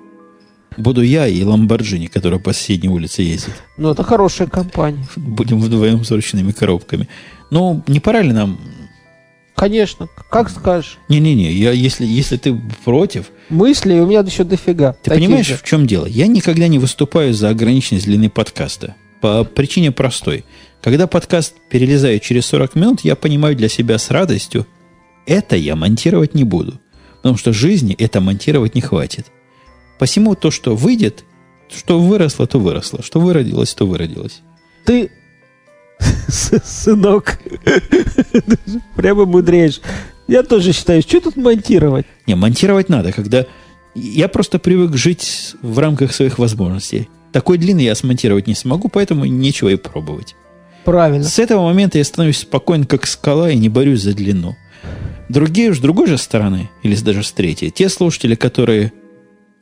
Буду я и Ламборджини, которая по соседней улице ездит. Ну, это хорошая компания. Будем вдвоем с ручными коробками. Ну, не пора ли нам... Конечно, как скажешь. Не-не-не, я, если, если ты против, Мысли у меня еще дофига. ты понимаешь, же. в чем дело? Я никогда не выступаю за ограниченность длины подкаста. По причине простой. Когда подкаст перелезает через 40 минут, я понимаю для себя с радостью, это я монтировать не буду. Потому что жизни это монтировать не хватит. Посему то, что выйдет, что выросло, то выросло. Что выродилось, то выродилось. Ты, сынок, прямо мудреешь. Я тоже считаю, что тут монтировать? Не, монтировать надо, когда... Я просто привык жить в рамках своих возможностей. Такой длины я смонтировать не смогу, поэтому нечего и пробовать. Правильно. С этого момента я становлюсь спокоен, как скала, и не борюсь за длину. Другие, с другой же стороны, или даже с третьей, те слушатели, которые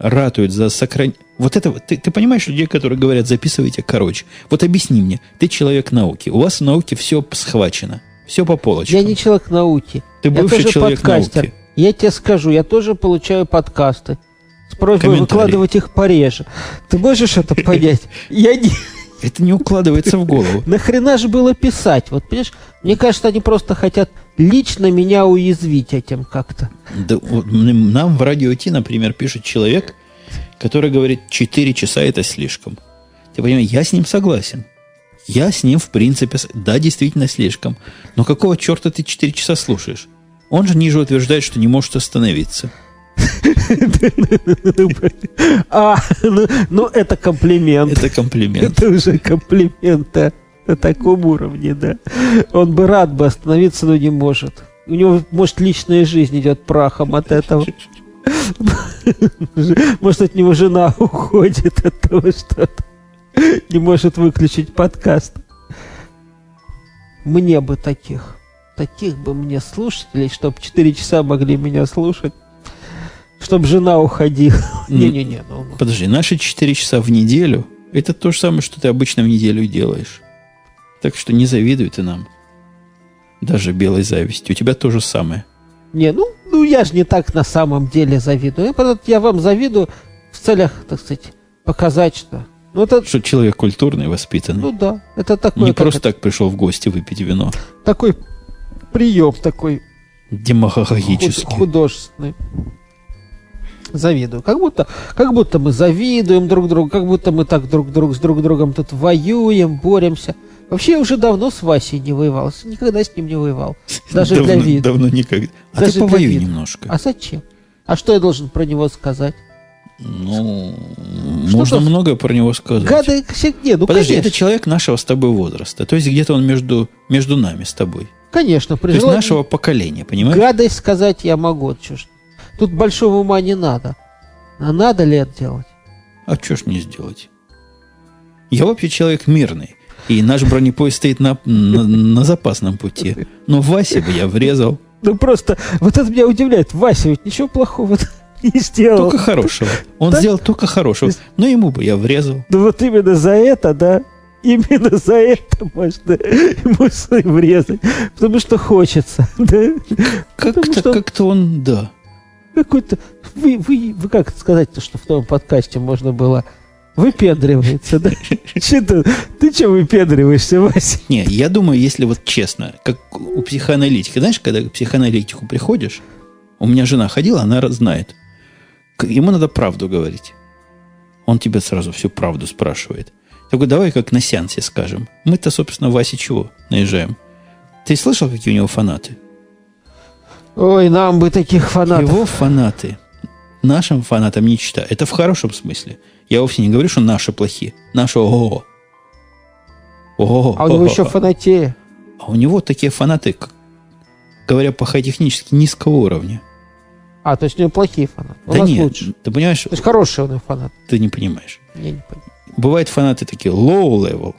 ратуют за сохранение... Вот это... Ты, ты понимаешь людей, которые говорят, записывайте короче. Вот объясни мне, ты человек науки. У вас в науке все схвачено. Все по полочкам. Я не человек науки. Ты я бывший тоже человек подкастер. науки. Я тебе скажу, я тоже получаю подкасты. С просьбой выкладывать их пореже. Ты можешь это понять? Я не... Это не укладывается в голову. [laughs] Нахрена же было писать? Вот, понимаешь, мне кажется, они просто хотят лично меня уязвить этим как-то. Да, нам в радио Ти, например, пишет человек, который говорит, 4 часа это слишком. Ты понимаешь, я с ним согласен. Я с ним, в принципе, да, действительно слишком. Но какого черта ты 4 часа слушаешь? Он же ниже утверждает, что не может остановиться. А, ну, ну, это комплимент. Это комплимент. Это уже комплимент, да. На таком уровне, да. Он бы рад бы остановиться, но не может. У него, может, личная жизнь идет прахом от этого. Может, от него жена [laughs] уходит от того, что не может выключить подкаст. Мне бы таких. Таких бы мне слушателей, чтобы 4 часа могли меня слушать. Чтобы жена уходила. Не-не-не, ну, ну. Подожди, наши 4 часа в неделю – это то же самое, что ты обычно в неделю делаешь. Так что не завидуй ты нам. Даже белой завистью. У тебя то же самое. Не, ну, ну я же не так на самом деле завидую. Я, просто- я вам завидую в целях, так сказать, показать, что... Ну, это, Что человек культурный, воспитанный. ну да, это такой, не как просто это, так пришел в гости выпить вино. такой прием такой худ- Демагогически. художественный. Завидую. Как будто, как будто мы завидуем друг другу, как будто мы так друг, друг с друг другом тут воюем, боремся. Вообще я уже давно с Васей не воевал, никогда с ним не воевал. [laughs] Даже давно, для вида. Давно никогда. А Даже ты повоюй немножко. А зачем? А что я должен про него сказать? Ну, Что можно то- многое про него сказать. Гады все... Не, ну Подожди, конечно. это человек нашего с тобой возраста. То есть где-то он между, между нами с тобой. Конечно, при То есть нашего поколения, понимаешь? гадость сказать я могу. Ж. Тут большого ума не надо. А надо ли это делать? А что ж не сделать? Я вообще человек мирный. И наш бронепоезд стоит на, на, на запасном пути. Но Васе бы я врезал. Ну просто, вот это меня удивляет. Вася ведь ничего плохого не сделал. Только хорошего. Он Да? сделал только хорошего. Но ему бы я врезал. Ну вот именно за это, да, именно за это можно ему врезать. Потому что хочется, да. Как-то, что- как-то он, да. Какой-то... Вы, вы, вы как сказать-то, что в том подкасте можно было... Выпендривается, да? Че ты, ты че выпендриваешься, Вася? Не, я думаю, если вот честно, как у психоаналитика, знаешь, когда к психоаналитику приходишь, у меня жена ходила, она знает. Ему надо правду говорить. Он тебя сразу всю правду спрашивает. Такой, давай как на сеансе скажем. Мы-то, собственно, Васе чего наезжаем? Ты слышал, какие у него фанаты? Ой, нам бы таких фанатов. Его фанаты нашим фанатам не чита. Это в хорошем смысле. Я вовсе не говорю, что наши плохие. Наши ого Ого А у него еще фанатея. А у него такие фанаты, как, говоря по-технически, низкого уровня. А, то есть у него плохие фанаты. У да нас нет, лучше. ты понимаешь, То есть хорошие у него фанаты. ты не понимаешь. Я не понимаю. Бывают фанаты такие low level.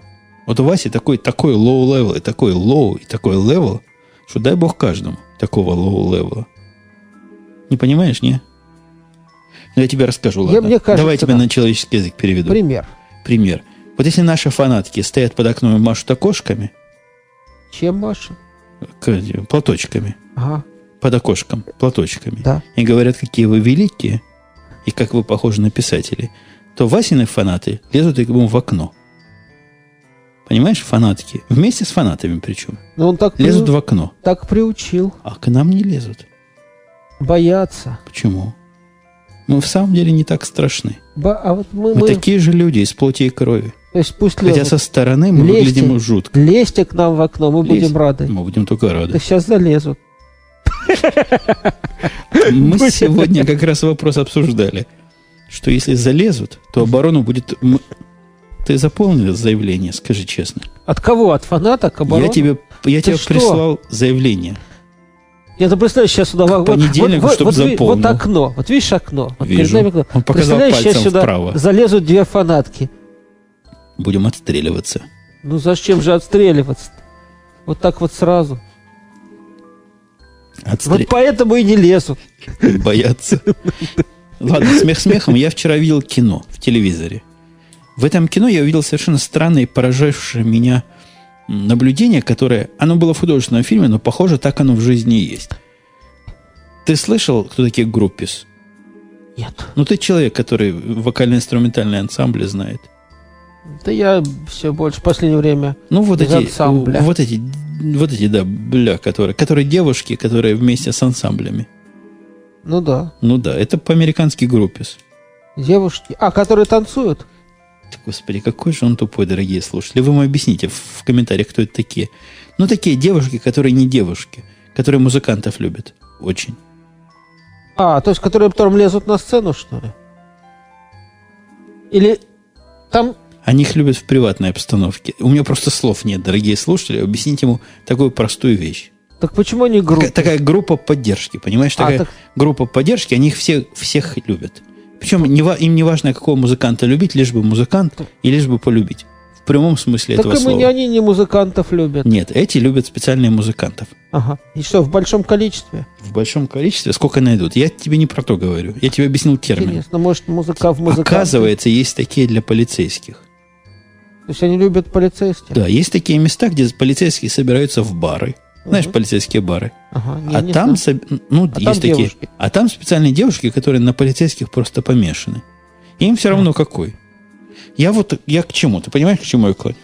Вот у Васи такой, такой low level, и такой low, и такой level, что дай бог каждому такого level. Не понимаешь, не? Ну, я тебе расскажу, Я- ладно. мне кажется, Давай я тебе да. на человеческий язык переведу. Пример. Пример. Вот если наши фанатки стоят под окном и машут окошками, Чем Маша? к- платочками, Ага, под окошком, платочками, да. и говорят, какие вы великие, и как вы похожи на писателей, то Васины фанаты лезут ему в окно. Понимаешь, фанатки. Вместе с фанатами причем. Но он так, Лезут приу- в окно. так приучил. А к нам не лезут. Бояться. Почему? Мы в самом деле не так страшны. Ба- а вот мы, Мы, мы- такие же люди из плоти и крови. То есть пусть Хотя лезут. со стороны мы Лезьте. выглядим жутко. Лезьте к нам в окно, мы Лезь. будем рады. Мы будем только рады. Да сейчас залезут. Мы сегодня как раз вопрос обсуждали, что если залезут, то оборону будет... Ты заполнил заявление, скажи честно. От кого? От фаната к обороне? Я тебе, я Ты тебе что? прислал заявление. Я ты представляешь, сейчас сюда... вот- понедельнику, вот, чтоб вот, заполнил. вот окно. Вот видишь окно? Вот Вижу. перед нами окно. Он показал Представляешь, сейчас пальцем сюда вправо. залезут две фанатки. Будем отстреливаться. Ну зачем же отстреливаться? Вот так вот сразу. Отстре- Вот поэтому и не лезут. Боятся. [laughs] Ладно, смех смехом. Я вчера видел кино в телевизоре. В этом кино я увидел совершенно странное и поражавшее меня наблюдение, которое... Оно было в художественном фильме, но, похоже, так оно в жизни и есть. Ты слышал, кто такие группис? Нет. Ну, ты человек, который вокально-инструментальные ансамбли знает. Да я все больше в последнее время... Ну, вот эти, ансамбля. вот эти, вот эти, да, бля, которые, которые девушки, которые вместе с ансамблями. Ну да. Ну да, это по-американски группис. Девушки. А, которые танцуют? Господи, какой же он тупой, дорогие слушатели. Вы мне объясните в, комментариях, кто это такие. Ну, такие девушки, которые не девушки, которые музыкантов любят. Очень. А, то есть которые потом лезут на сцену, что ли? Или там... Они их любят в приватной обстановке. У меня просто слов нет, дорогие слушатели. Объясните ему такую простую вещь. Так почему они группы? Такая, такая группа поддержки, понимаешь? А, Такая так- группа поддержки, они их все, всех любят. Причем не, им не важно, какого музыканта любить, лишь бы музыкант и лишь бы полюбить. В прямом смысле Так этого и слова. не они не музыкантов любят. Нет, эти любят специальные музыкантов. Ага. И что, в большом количестве? В большом количестве. Сколько найдут? Я тебе не про то говорю. Я тебе объяснил термин. Интересно, может, музыка в музыканте? Оказывается, есть такие для полицейских. То есть они любят полицейских? Да, есть такие места, где полицейские собираются в бары. Знаешь, полицейские бары. Ага, я а не там, знаю. ну, А есть там такие. девушки. А там специальные девушки, которые на полицейских просто помешаны. Им все равно какой. Я вот, я к чему? Ты понимаешь, к чему я клоню?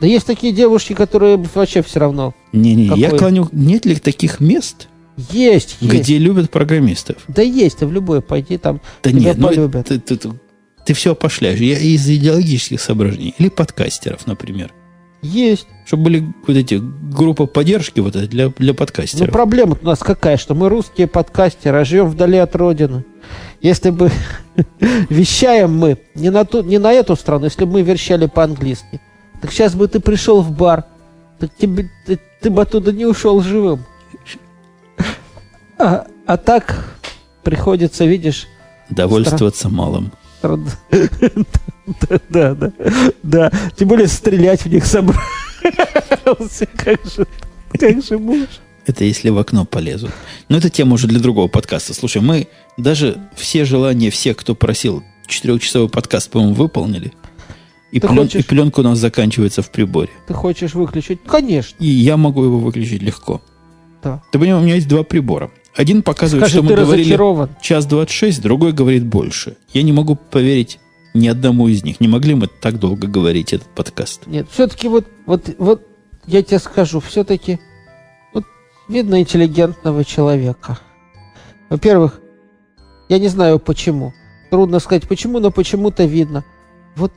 Да есть такие девушки, которые вообще все равно. Не-не, я Какой? клоню, нет ли таких мест, Есть, есть. где любят программистов? Да есть, ты в любой пойди там. Да нет, ну, полюбят. ты, ты, ты, все опошляешь. Я из идеологических соображений. Или подкастеров, например. Есть. Чтобы были вот эти группа поддержки вот это для, для Ну, подкастеров. проблема у нас какая, что мы русские подкастеры, а живем вдали от родины. Если бы [laughs] вещаем мы не на, ту, не на эту страну, если бы мы вещали по-английски, так сейчас бы ты пришел в бар, так тебе, ты, ты бы оттуда не ушел живым. А, а так приходится, видишь, Довольствоваться малым. страд- [laughs] да, [laughs] да, да, да. Тем более стрелять в них собрался. [laughs] Как же, как же можешь? Это если в окно полезут. Но это тема уже для другого подкаста. Слушай, мы даже все желания всех, кто просил четырехчасовой подкаст, по-моему, выполнили. И, Ты плен- хочешь- и пленка у нас заканчивается в приборе. Ты хочешь выключить? Конечно. И я могу его выключить легко. Да. Ты понимаешь, у меня есть два прибора. Один показывает, Скажи, что мы говорили час 26, другой говорит больше. Я не могу поверить ни одному из них. Не могли мы так долго говорить этот подкаст. Нет, все-таки вот, вот, вот я тебе скажу, все-таки вот видно интеллигентного человека. Во-первых, я не знаю почему. Трудно сказать почему, но почему-то видно. Вот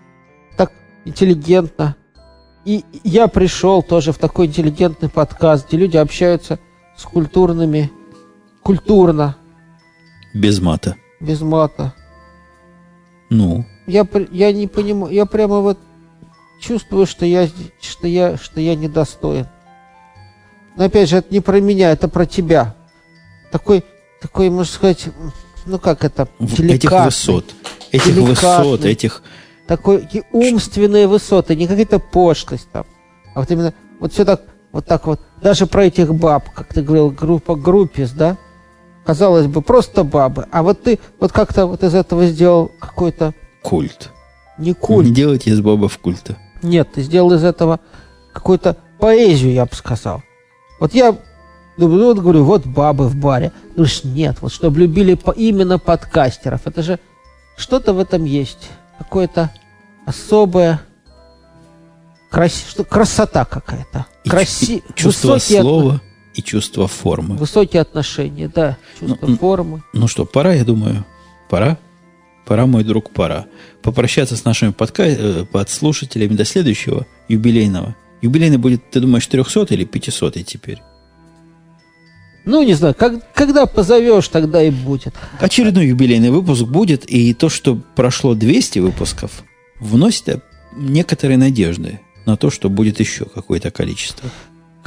так интеллигентно. И я пришел тоже в такой интеллигентный подкаст, где люди общаются с культурными, культурно, Без мата. без мата. Ну, Я, я не понимаю, я прямо вот чувствую, что я, что я, что я недостоин. Но опять же, это не про меня, это про тебя. Такой, такой, можно сказать, ну как это, этих высот. Этих высот, этих... Такой и умственные высоты, не какая-то пошлость там. А вот именно, вот все так, вот так вот. Даже про этих баб, как ты говорил, группа группис, да? Казалось бы, просто бабы. А вот ты вот как-то вот из этого сделал какой-то Культ. не культ. Не делайте из бабов культа. Нет, ты сделал из этого какую-то поэзию, я бы сказал. Вот я думаю, ну вот говорю, вот бабы в баре. Ты говоришь, нет, вот чтобы любили по, именно подкастеров. Это же что-то в этом есть. Какое-то особое краси, что, красота какая-то. Краси... чувство высокие слова и чувство формы. Высокие отношения, да. Чувство Ну, формы. Ну что, пора, я думаю. Пора? Пора, мой друг, пора. Попрощаться с нашими подка... э, подслушателями до следующего юбилейного. Юбилейный будет, ты думаешь, 300 или 500 теперь? Ну, не знаю, как, когда позовешь, тогда и будет. Очередной юбилейный выпуск будет, и то, что прошло 200 выпусков, вносит некоторые надежды на то, что будет еще какое-то количество.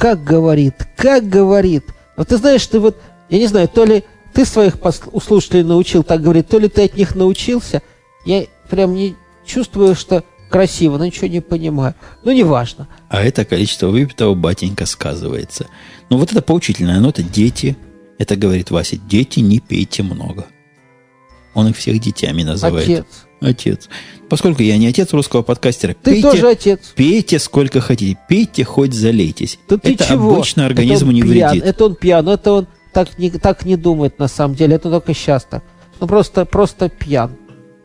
Как говорит, как говорит. Вот ты знаешь, ты вот, я не знаю, то ли ты своих слушателей научил так говорить, то ли ты от них научился. Я прям не чувствую, что красиво, но ничего не понимаю. Ну, неважно. А это количество выпитого батенька сказывается. Ну, вот это поучительная нота. Дети, это говорит Вася, дети не пейте много. Он их всех детьми называет. Отец. Отец. Поскольку я не отец русского подкастера, Ты пейте, тоже отец. пейте сколько хотите. Пейте, хоть залейтесь. Да ты это чего? обычно организму не пьян, вредит. Это он пьян, это он так не, так не думает на самом деле, это только сейчас так. Ну просто, просто пьян.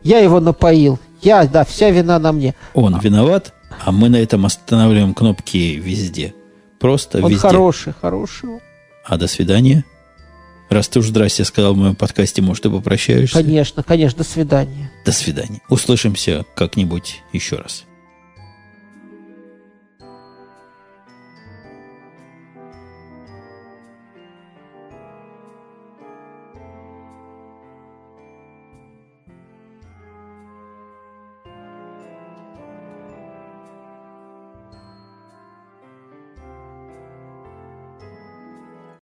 Я его напоил. Я, да, вся вина на мне. Он виноват, а мы на этом останавливаем кнопки везде. Просто Он везде. хороший, хороший. А до свидания. Раз ты уж здрасте сказал в моем подкасте, может, ты попрощаешься? Конечно, конечно, до свидания. До свидания. Услышимся как-нибудь еще раз.